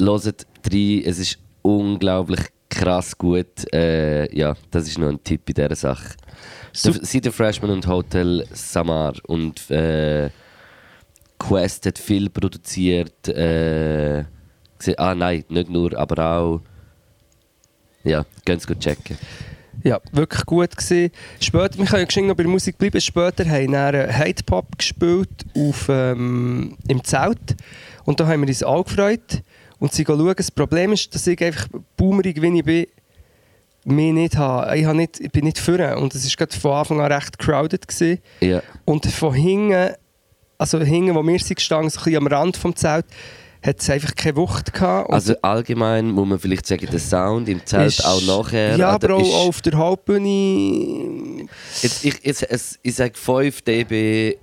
Speaker 3: Hört rein, es ist unglaublich krass gut. Äh, ja, das ist noch ein Tipp in dieser Sache. See the Freshman und Hotel Samar und äh, Quest hat viel produziert. Äh, ah nein, nicht nur, aber auch. Ja, Sie gut checken.
Speaker 2: Ja, wirklich gut gewesen. Später, wir können ja noch bei der Musik bleiben. Später haben wir dann Hate Pop gespielt auf, ähm, im Zelt. Und da haben wir uns auch gefreut. Und sie schauen. Das Problem ist, dass ich einfach boomerig, wie ich bin, mich nicht habe. Ich, habe nicht, ich bin nicht führen. Und es war von Anfang an recht crowded. Gewesen.
Speaker 3: Ja,
Speaker 2: Und von hinten, also hinten, wo wir sind gestanden, so ein bisschen am Rand vom Zelt, hat es einfach keine Wucht gehabt.
Speaker 3: Also allgemein muss man vielleicht sagen, der Sound im Zelt
Speaker 2: ist-
Speaker 3: auch nachher.
Speaker 2: Ja, aber auch auf der Hauptbühne.
Speaker 3: Jetzt, ich, jetzt, es- ich sage 5 dB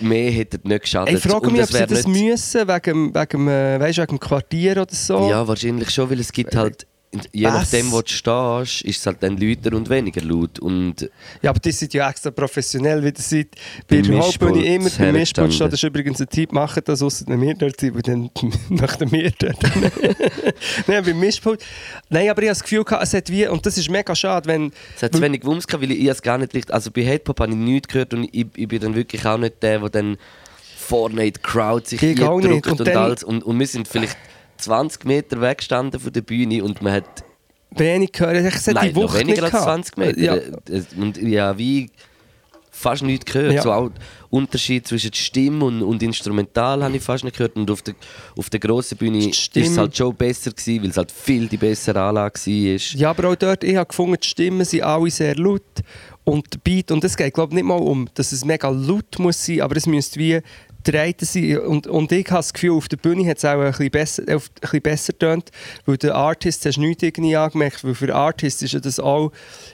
Speaker 3: mehr hätte nicht geschadet.
Speaker 2: Ich frage mich, ob sie das müssen, wegen, wegen, äh, weißt, wegen dem Quartier oder so.
Speaker 3: Ja, wahrscheinlich schon, weil es gibt halt, je
Speaker 2: Was?
Speaker 3: nachdem, wo du stehst, ist es halt dann lauter und weniger laut. Und
Speaker 2: Ja, aber die sind ja extra professionell, wie das seid. Bei der Hauptbühne immer beim Mischpult steht, das ist übrigens ein Tipp, machen das, ausser wenn wir dort sind, weil dann möchten wir dort. Nein, beim Mischpult. Nein, aber ich habe das Gefühl, es hat wie, und das ist mega schade, wenn...
Speaker 3: es hat zu wenig Wumms gehabt, weil ich, es gar nicht richtig... Also bei Hate Pop habe ich nichts gehört und ich, ich bin dann wirklich auch nicht der, der dann vorne in die Crowd sich gedrückt
Speaker 2: Und
Speaker 3: und, alles. Und, und wir sind vielleicht 20 Meter weggestanden von der Bühne und man hat
Speaker 2: Wenig gehört. Ich hätte
Speaker 3: Nein,
Speaker 2: die
Speaker 3: noch
Speaker 2: Woche
Speaker 3: weniger als
Speaker 2: gehabt.
Speaker 3: 20 Meter.
Speaker 2: Ja.
Speaker 3: Und ja, wie fast nichts gehört.
Speaker 2: Ja.
Speaker 3: So auch Unterschied zwischen Stimme und, und Instrumental habe ich fast nicht gehört. Und auf der, auf der grossen Bühne
Speaker 2: Stimme-
Speaker 3: es halt schon besser gewesen, weil es halt viel die bessere Anlage war.
Speaker 2: Ja, aber auch dort, ich habe gefunden, die Stimmen sind alle sehr laut. Und der Beat, und es geht glaube ich nicht mal um, dass es mega laut muss sein, aber es müsste wie dreht sein. Und, und ich habe das Gefühl, auf der Bühne hat es auch ein bisschen besser, ein bisschen besser getönt, weil der Artist hast du nichts irgendwie angemerkt, weil für Artists ist ja das auch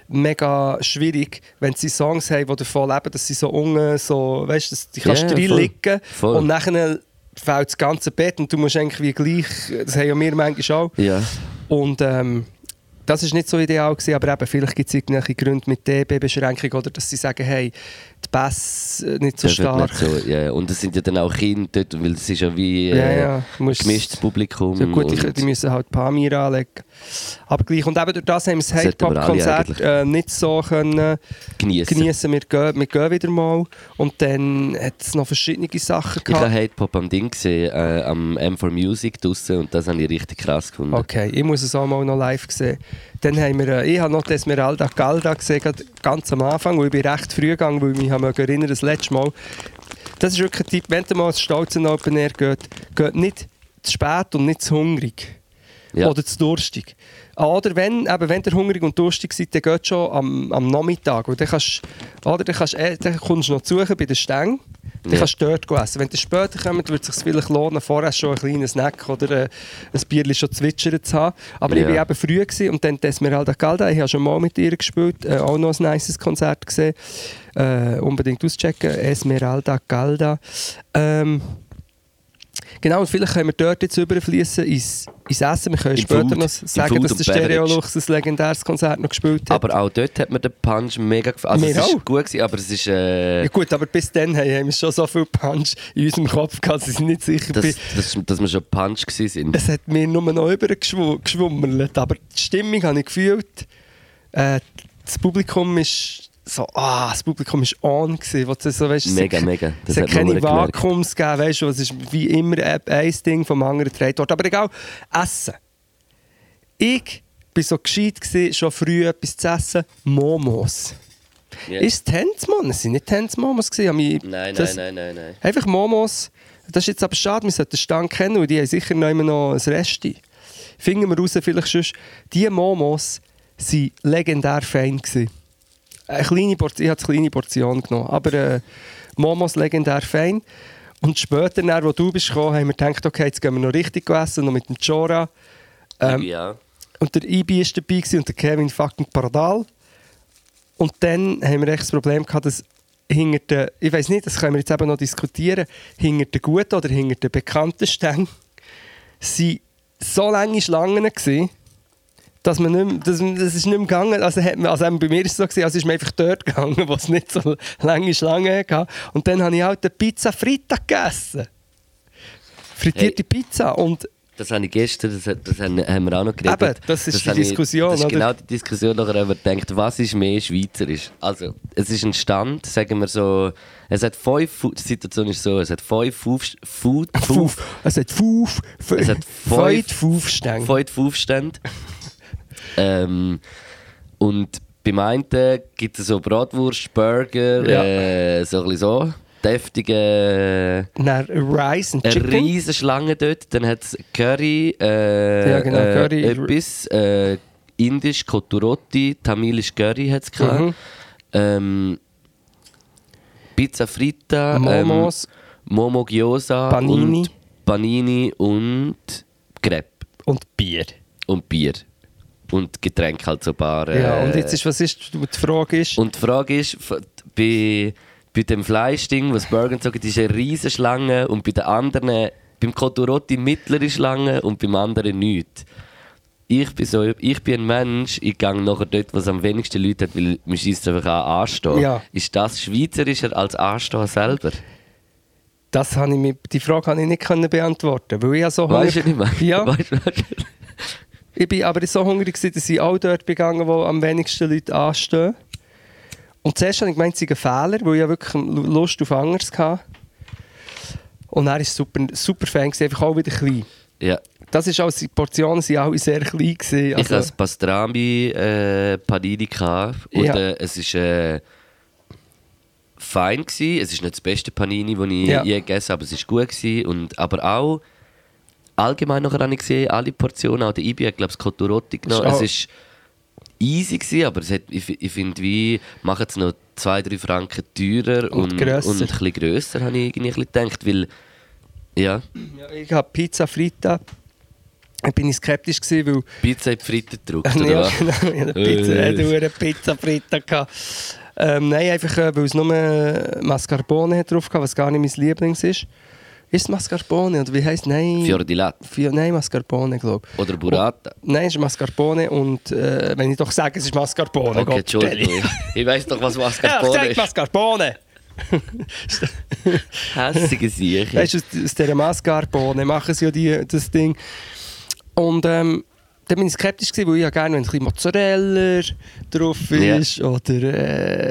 Speaker 2: mega schwierig, wenn sie Songs haben, die davon leben, dass sie so unten, so, weißt du, die kannst
Speaker 3: voll.
Speaker 2: reinlegen und nachher fällt das ganze Bett und du musst eigentlich wie gleich, das haben ja wir manchmal auch,
Speaker 3: Ja.
Speaker 2: und ähm, das ist nicht so ideal gewesen, aber eben, vielleicht gibt es irgendwelche Gründe mit DB-Beschränkung oder dass sie sagen, hey, Bass äh, nicht so stark.
Speaker 3: nicht so, ja. Und es sind ja dann auch Kinder dort, weil es ist ja wie
Speaker 2: Ja,
Speaker 3: äh,
Speaker 2: ja, musst-
Speaker 3: gemischtes Publikum.
Speaker 2: Ja, gut, die, müssen halt Pamir anlegen. Aber gleich. Und eben durch das haben wir das Hate-Pop-Konzert äh, nicht so können
Speaker 3: genießen.
Speaker 2: Wir gehen, wir gehen wieder mal. Und dann hat es noch verschiedene Sachen
Speaker 3: Ich habe
Speaker 2: gehabt.
Speaker 3: Hate Pop am Ding gesehen, äh, am M4 Music draussen und das habe ich richtig krass gefunden.
Speaker 2: Okay, ich muss es auch mal noch live sehen. Dann haben wir, äh, ich habe noch Esmeralda Galda gesehen, ganz am Anfang, weil ich bin recht früh gegangen, weil ich mich erinnere, das letzte Mal. Das ist wirklich ein Tipp, wenn ihr mal ins Stolzen Open Air geht, geht nicht zu spät und nicht zu hungrig.
Speaker 3: Ja.
Speaker 2: Oder zu durstig. Oder wenn, eben, wenn ihr hungrig und durstig seid, dann geht schon am, am Nachmittag. Und dann, kannst, oder dann, kannst, äh, dann kommst du noch zu bei den Stängen. Dann
Speaker 3: Ja.
Speaker 2: kannst du dort essen. Wenn ihr später kommt, würde es sich vielleicht lohnen, vorher schon einen kleinen Snack oder äh, ein Bier schon zwitschern zu haben. Aber ich
Speaker 3: Ja.
Speaker 2: war eben früh gewesen und dann Esmeralda Galda. Ich habe schon mal mit ihr gespielt, äh, auch noch ein nices Konzert gesehen. Äh, unbedingt auschecken. Esmeralda Galda. Ähm, Genau, und vielleicht können wir dort jetzt überfließen ins, ins Essen. Wir können
Speaker 3: Im
Speaker 2: später
Speaker 3: Food.
Speaker 2: noch sagen, dass der Stereo
Speaker 3: Beverage.
Speaker 2: Lux ein legendäres Konzert noch gespielt hat.
Speaker 3: Aber auch dort hat mir der Punch mega gefallen. Also
Speaker 2: Mir
Speaker 3: es
Speaker 2: auch.
Speaker 3: ist gut gewesen, aber es ist... Äh,
Speaker 2: ja gut, aber bis dann haben haben wir schon so viel Punch in unserem Kopf gehabt, dass ich nicht sicher bin.
Speaker 3: dass, dass, wir schon Punch sind.
Speaker 2: Es hat mir nur noch übergeschwummert, aber die Stimmung habe ich gefühlt. Äh, das Publikum ist so, ah, das Publikum ist on gewesen, so, weißt,
Speaker 3: Mega,
Speaker 2: es
Speaker 3: mega.
Speaker 2: es
Speaker 3: Das
Speaker 2: hat
Speaker 3: hat
Speaker 2: keine. Vakuums gegeben, weißt du, es ist wie immer ein Ding vom anderen gedreht worden. Aber egal, Essen. Ich war so gescheit, gewesen, schon früh etwas zu essen, Momos.
Speaker 3: Ja.
Speaker 2: Ist es Tänzmon? Es waren nicht Tänzmomos.
Speaker 3: Nein,
Speaker 2: das-
Speaker 3: nein, nein, nein, nein.
Speaker 2: Einfach Momos. Das ist jetzt aber schade, wir sollten den Stand kennen, weil die haben sicher noch immer noch ein Resti. Finden wir raus, vielleicht sonst. Die Momos waren legendär fein. Gewesen. Eine kleine Portion, ich habe eine kleine Portion genommen, aber äh, Momos legendär fein. Und später, dann, wo du bist gekommen, haben wir gedacht, okay, jetzt gehen wir noch richtig essen, noch mit dem Chora. Ähm,
Speaker 3: ja.
Speaker 2: und der Ibi war dabei gewesen und der Kevin fucking Paradal. Und dann haben wir echt das Problem gehabt, dass hinter den, ich weiß nicht, das können wir jetzt eben noch diskutieren, hinter den guten oder hinter den bekannten Stängen sind so lange Schlangen gewesen, dass man nicht mehr, das, das ist nicht mehr gegangen. Also, hat man, also bei mir ist es so gewesen, also ist man einfach dort gegangen, wo es nicht so lange Schlangen hatte. Und dann habe ich halt eine Pizza Fritta gegessen. Frittierte Pizza und
Speaker 3: Das habe ich gestern, das, das haben, haben wir auch noch geredet.
Speaker 2: Eben, das ist die
Speaker 3: habe ich-
Speaker 2: Diskussion,
Speaker 3: Das ist
Speaker 2: oder?
Speaker 3: genau die Diskussion, nachher haben wir gedacht, was ist mehr schweizerisch? Also, es ist ein Stand, sagen wir so, es hat fünf, die Situation ist so, es hat fünf Food, Food,
Speaker 2: Fuf. Es hat Fuf.
Speaker 3: Es hat
Speaker 2: Feut
Speaker 3: fünf-
Speaker 2: Fufstänge.
Speaker 3: fünf Aufstände. Ähm, und beim einen gibt es so Bratwurst, Burger,
Speaker 2: Ja.
Speaker 3: äh, so ein so, deftige...
Speaker 2: Dann Rice and
Speaker 3: Eine
Speaker 2: Chicken.
Speaker 3: riesige Schlange dort. Dann hat es Curry, äh,
Speaker 2: Ja, genau,
Speaker 3: äh,
Speaker 2: Curry.
Speaker 3: etwas, äh, indisch, Koturotti, tamilisch Curry hat es
Speaker 2: Mhm.
Speaker 3: ähm, Pizza Fritta,
Speaker 2: Momos.
Speaker 3: ähm, Momo Gyoza
Speaker 2: Panini.
Speaker 3: und Panini und Crepe
Speaker 2: Und Bier.
Speaker 3: und Bier. Und Getränke halt so paar. Äh,
Speaker 2: Ja, und jetzt ist, was ist, die Frage ist,
Speaker 3: und die Frage ist, bei, bei dem Fleischding, was Burger sagt, ist eine riesige Schlange und bei den anderen, beim Koturotti mittlere Schlange und beim anderen nichts. Ich bin, so, ich bin ein Mensch, ich gehe nachher dort, was am wenigsten Leute hat, weil man schießt einfach an anstehen.
Speaker 2: Ja.
Speaker 3: Ist das schweizerischer als anstehen selber?
Speaker 2: das habe ich mir, die Frage habe ich nicht können beantworten weil ich ja so
Speaker 3: Weißt du nicht mehr?
Speaker 2: Ja,
Speaker 3: Weißt, weißt?
Speaker 2: Ich bin aber so hungrig, gewesen, dass ich auch dort begangen wo am wenigsten Leute anstehen. Und zuerst habe ich gemeint, es sei ein Fehler, weil ich ja wirklich Lust auf anderes hatte. Und er war super, super Fan, gewesen, einfach auch wieder klein.
Speaker 3: Ja.
Speaker 2: Das ist auch, die Portionen waren alle sehr klein. Gewesen,
Speaker 3: Ich
Speaker 2: also,
Speaker 3: hatte das Pastrami äh, Panini gehabt und
Speaker 2: Ja.
Speaker 3: äh, es ist äh, fein gewesen. Es ist nicht das beste Panini, das ich
Speaker 2: Ja.
Speaker 3: je gegessen habe, aber es ist gut gewesen. Und, aber auch allgemein noch habe ich gesehen, alle Portionen, auch der Ibi hat glaube ich das Cotorotti genommen. Es ist easy gewesen, aber es hat, ich, ich finde, wie machen es noch zwei, drei Franken teurer
Speaker 2: Und
Speaker 3: und,
Speaker 2: grösser.
Speaker 3: und ein bisschen grösser, habe ich irgendwie gedacht, weil ja,
Speaker 2: ja, ich habe Pizza Frita. Da bin ich skeptisch gewesen, weil
Speaker 3: Pizza in die Fritte gedruckt, oder
Speaker 2: ja, genau. Ich hatte Pizza, eine Pizza gehabt. Ähm, nein, einfach äh, weil es nur Mascarpone hat drauf hatte, was gar nicht mein Lieblings ist. Ist Mascarpone oder wie heisst Nein.
Speaker 3: Fior di Latte
Speaker 2: Fio- Nein, Mascarpone, glaube ich.
Speaker 3: oder Burrata.
Speaker 2: Nein, es ist Mascarpone und äh, wenn ich doch sage, es ist Mascarpone.
Speaker 3: Okay,
Speaker 2: Gott,
Speaker 3: Entschuldigung. Ich weiß doch, was
Speaker 2: Ja, ich
Speaker 3: Mascarpone ist.
Speaker 2: Mascarpone.
Speaker 3: Hässige Sieche.
Speaker 2: Weißt du, aus, aus dieser Mascarpone machen sie ja die, das Ding. Und ähm, dann bin ich skeptisch gewesen, weil ich ja gerne, wenn ein bisschen Mozzarella drauf ist oder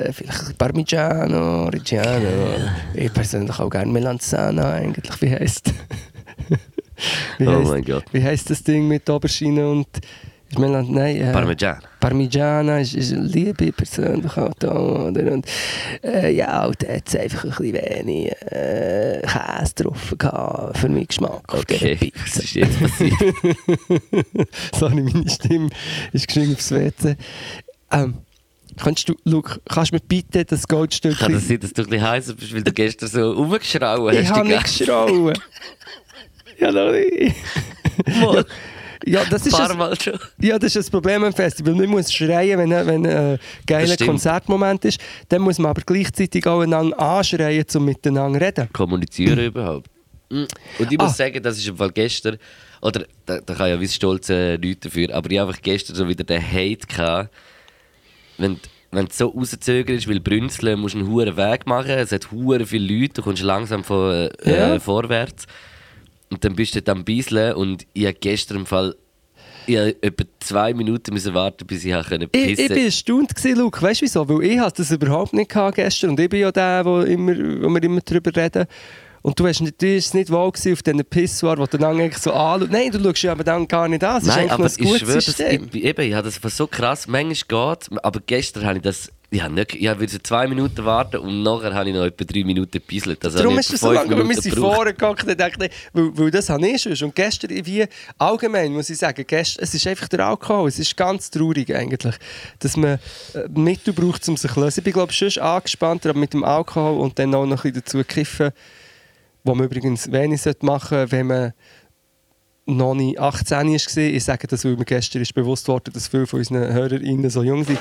Speaker 2: äh, vielleicht Parmigiano, Reggiano. Ich persönlich auch gerne Melanzana eigentlich. Wie heisst wie
Speaker 3: Oh
Speaker 2: heisst-
Speaker 3: mein Gott.
Speaker 2: Wie heisst das Ding mit Aubergine und Nein, äh,
Speaker 3: Parmigiano.
Speaker 2: Parmigiana ist, ist liebe persönlich auch da, oder? Und, äh, ja, es einfach ein bisschen wenig äh, Käse drauf gehabt für meinen Geschmack
Speaker 3: Okay, was ist jetzt passiert?
Speaker 2: Sorry, meine Stimme ist geschwind aufs WC. Ähm, kannst du, Luke, kannst du mir bitte das Goldstück...
Speaker 3: Kann das sein, dass du ein bisschen heißer bist, weil du gestern so rumgeschrauen hast?
Speaker 2: ich habe nicht geschrauen. ja, noch nicht. Ja, das
Speaker 3: Ein
Speaker 2: ist das,
Speaker 3: Mal schon.
Speaker 2: ja, das ist das Problem am Festival. Man muss schreien, wenn, wenn ein geiler. Konzertmoment ist. Dann muss man aber gleichzeitig auch einander anschreien, um miteinander zu reden.
Speaker 3: Kommunizieren überhaupt. Mm. Und ich muss
Speaker 2: Ah.
Speaker 3: sagen, das ist im Fall gestern, oder da, da kann ja wie stolz äh, nichts dafür, aber ich habe einfach gestern so wieder den Hate gehabt, wenn, wenn du so rauszögerst, weil Brünzeln musst du einen hohen Weg machen, es hat hure viele Leute, du kommst langsam von, äh,
Speaker 2: Ja.
Speaker 3: vorwärts und dann bist du am Bisseln und ich habe gestern im Fall ich etwa zwei Minuten müssen warten, bis ich habe können
Speaker 2: Ich,
Speaker 3: pissen
Speaker 2: ich bin erstaunt, gewesen, Luke. Weißt du wieso? Weil ich hatte das überhaupt nicht gehabt gestern und ich bin ja der, wo, immer, wo wir immer darüber reden. Und du hast nicht, du nicht wohl auf diesen Pissoir, wo du dann eigentlich so anschaust. Nein, du schaust ja aber dann gar nicht an. Ist
Speaker 3: Nein, aber ich schwöre, das, ich, eben, ich habe das so krass, manchmal geht aber gestern habe ich das, ich habe nicht, ich habe zwei Minuten warten und nachher habe ich noch etwa drei Minuten gepisselt. Also
Speaker 2: Darum ist
Speaker 3: etwa
Speaker 2: so lange, aber wir sind vorgegangen und dachte, weil, weil das habe ich schon. Und gestern, wie allgemein muss ich sagen, gestern, es ist einfach der Alkohol. Es ist ganz traurig eigentlich, dass man äh, Mittel braucht, um sich zu lösen. Ich bin glaube ich schon angespannter, aber mit dem Alkohol und dann auch noch ein bisschen dazu kiffen, wo man übrigens wenig machen sollte, wenn man noch nicht 18 war. Ich sage das, weil mir gestern ist bewusst worden, dass viele von unseren HörerInnen so jung sind.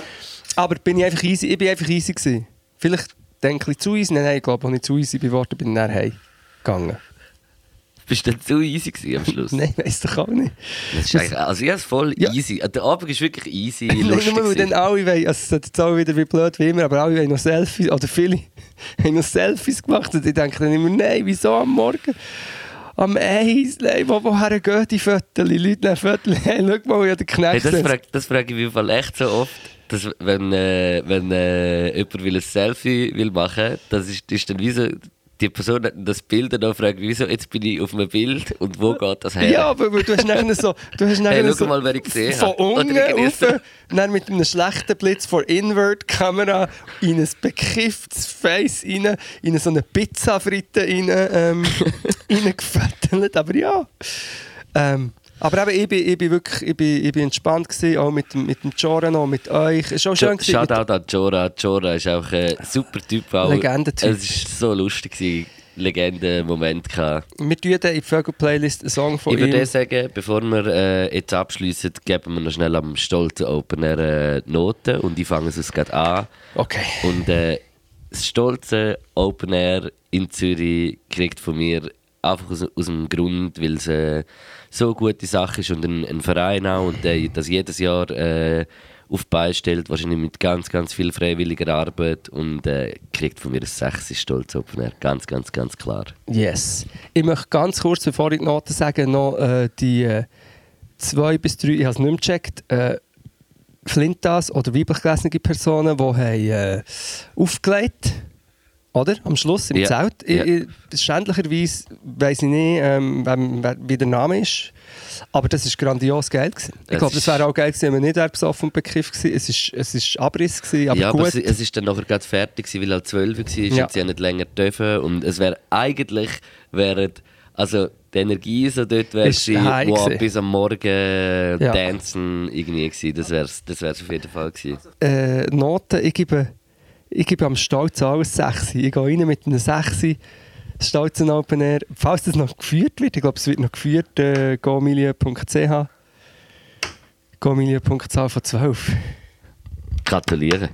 Speaker 2: Aber bin ich, einfach easy, ich bin einfach easy gewesen. Vielleicht denke ich zu easy. Nein, nein, ich glaube, als ich zu easy geworden bin, bin ich dann heimgegangen.
Speaker 3: Bist du dann zu easy gewesen am Schluss?
Speaker 2: Nein, weiss doch auch nicht.
Speaker 3: Das ist eigentlich, also ich habe es voll
Speaker 2: Ja.
Speaker 3: easy. Der Abend ist wirklich easy, lustig.
Speaker 2: nur weil dann alle wollen, also es ist jetzt auch wieder wie blöd wie immer, aber alle wollen noch Selfies, oder viele haben noch Selfies gemacht und ich denke dann immer, nein, wieso am Morgen? Am Eis, nein, wo, woher gehen die Fotos? Die Leute nehmen Fotos, hey, schau mal, ja, der
Speaker 3: Hey,
Speaker 2: Knecht
Speaker 3: das frage das frag ich mich Fall echt so oft, dass wenn, äh, wenn äh, jemand will ein Selfie will machen das ist, ist dann wie so, die Person hat das Bild und dann fragt, wieso, jetzt bin ich auf einem Bild und wo geht das her?
Speaker 2: Ja, aber du hast nachher so, du hast nachher
Speaker 3: Hey,
Speaker 2: so
Speaker 3: mal, wer ich gesehen
Speaker 2: von unten rauf, dann mit einem schlechten Blitz vor Invert-Kamera in ein bekifftes Face rein, in so eine Pizzafritte rein, ähm, reingefettelt. Aber ja. Ähm, aber eben, ich bin, ich bin wirklich ich bin, ich bin entspannt gewesen, auch mit dem, mit dem Giorano, mit euch. Es war schön
Speaker 3: Shoutout an Jora. Jora ist auch ein super Typ. Auch.
Speaker 2: Legendentyp.
Speaker 3: Es war so lustig. gewesen. Legende-Moment. gehabt.
Speaker 2: Wir tun in die Vögel-Playlist einen Song von
Speaker 3: Ich würde
Speaker 2: ihm.
Speaker 3: sagen, bevor wir äh, jetzt abschließen, geben wir noch schnell am stolzen Opener äh, Noten und ich fange es gerade an.
Speaker 2: Okay.
Speaker 3: Und äh, das stolze Open Air in Zürich kriegt von mir einfach aus, aus dem Grund, weil es äh, so eine gute Sache ist und ein, ein Verein auch und der das jedes Jahr äh, auf die Beine stellt, wahrscheinlich mit ganz, ganz viel freiwilliger Arbeit und äh, kriegt von mir ein 6 stolz Air. Ganz, ganz, ganz klar.
Speaker 2: Yes. Ich möchte ganz kurz, bevor ich die Noten sage, noch äh, die äh, zwei bis drei, ich habe es nicht mehr gecheckt, äh, Flintas oder weiblich gelesene Personen, die haben, äh, aufgelegt Oder? Am Schluss im
Speaker 3: Ja.
Speaker 2: Zelt. Ich,
Speaker 3: Ja.
Speaker 2: ich, schändlicherweise weiss ich nicht, ähm, wie der Name ist. Aber das war grandios geil. Gewesen. Ich
Speaker 3: Es
Speaker 2: glaube, das wäre auch geil gewesen, wenn man nicht besoffen und bekifft gewesen. Es ist, es ist Abriss gewesen, aber
Speaker 3: ja,
Speaker 2: gut.
Speaker 3: aber es, es ist dann nachher gerade fertig, gewesen, weil halt 12 Uhr war
Speaker 2: Ja.
Speaker 3: und sie haben nicht länger dürfen. Und es wäre eigentlich, wäre, also die Energie so dort wäre
Speaker 2: Ist
Speaker 3: gewesen,
Speaker 2: high
Speaker 3: wo
Speaker 2: gewesen.
Speaker 3: bis am Morgen
Speaker 2: Ja.
Speaker 3: dancen irgendwie gewesen. Das wäre das wär's auf jeden Fall gewesen.
Speaker 2: äh, Noten, ich gebe, ich gebe am Stolz alles 6. Ich gehe rein mit einem 6. Stolzen Open Air. Falls das noch geführt wird, ich glaube, es wird noch geführt, äh, gomilie.ch. Gomilie.zahl von 12.
Speaker 3: Gratuliere.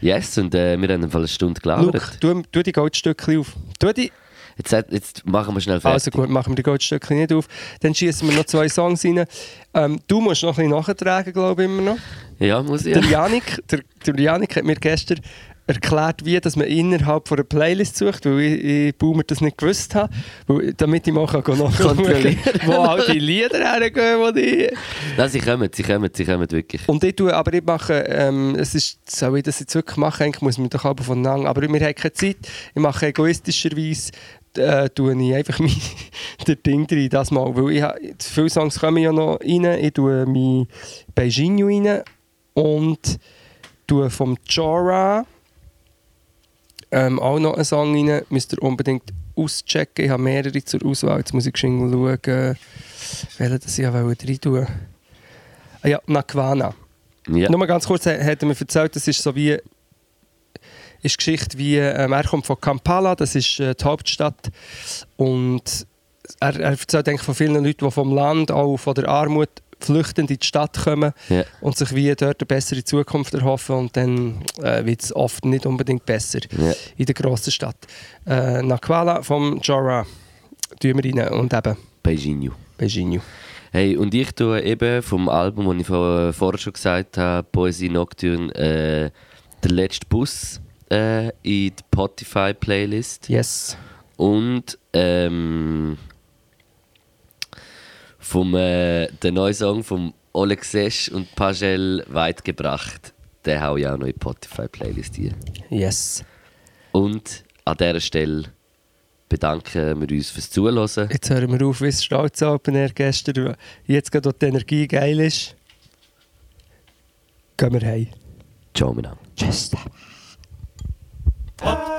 Speaker 3: Yes, und äh, wir haben eine Stunde
Speaker 2: Luke,
Speaker 3: gelabert.
Speaker 2: tu, tu die Goldstückchen auf. Tu die.
Speaker 3: Jetzt, jetzt machen wir schnell fertig.
Speaker 2: Also gut, machen wir die Goldstückchen nicht auf. Dann schießen wir noch zwei Songs rein. Ähm, du musst noch ein bisschen nachtragen, glaube ich, immer noch.
Speaker 3: Ja, muss ich.
Speaker 2: Der Janik, der, der Janik hat mir gestern erklärt, wie dass man innerhalb von einer Playlist sucht, weil ich, ich Boomer das nicht gewusst habe, weil, damit ich mal kann nachschauen
Speaker 3: Kontrollieren.
Speaker 2: wo all die Lieder hergehen, die ich...
Speaker 3: Nein, sie kommen, sie kommen, sie kommen wirklich.
Speaker 2: Und ich tue, aber ich mache, ähm, es ist, soll ich das jetzt wirklich machen, eigentlich muss man doch aber von lang, aber wir haben keine Zeit, ich mache egoistischerweise, äh, tue ich einfach mein, der Ding drin, das mal, weil ich, ha- viele Songs kommen ja noch rein, ich tue mein Beijinho rein und tue vom Jora ähm, auch noch einen Song rein, müsst ihr unbedingt auschecken, ich habe mehrere zur Auswahl, jetzt muss ich schnell schauen, welchen das ich rein tun. Ah ja, Nakwana.
Speaker 3: Ja.
Speaker 2: Nur mal ganz kurz, hat er mir erzählt, das ist so wie ist Geschichte wie, ähm, er kommt von Kampala, das ist äh, die Hauptstadt und er, er erzählt eigentlich von vielen Leuten, die vom Land, auch von der Armut flüchtend in die Stadt kommen
Speaker 3: Ja.
Speaker 2: und sich wie dort eine bessere Zukunft erhoffen und dann äh, wird es oft nicht unbedingt besser
Speaker 3: Ja.
Speaker 2: in der grossen Stadt. Äh, Nakwala vom Jora tun wir rein und eben
Speaker 3: Beijinho.
Speaker 2: Beijinho.
Speaker 3: Hey, und ich tue eben vom Album, das ich vor, vorher schon gesagt habe, Poesie Nocturne, äh, der letzte Bus äh, in die Spotify-Playlist.
Speaker 2: Yes.
Speaker 3: Und ähm, vom äh, der neue Song von Olexesh und Pagel weit gebracht. Den hau ich auch noch in die Spotify-Playlist hier.
Speaker 2: Yes.
Speaker 3: Und an dieser Stelle bedanken wir uns fürs Zuhören.
Speaker 2: Jetzt hören wir auf, wie es stolz Open Air gestern. Jetzt gerade, wo die Energie geil ist, gehen wir heim.
Speaker 3: Ciao miteinander.
Speaker 2: Tschüss.
Speaker 5: Podcast.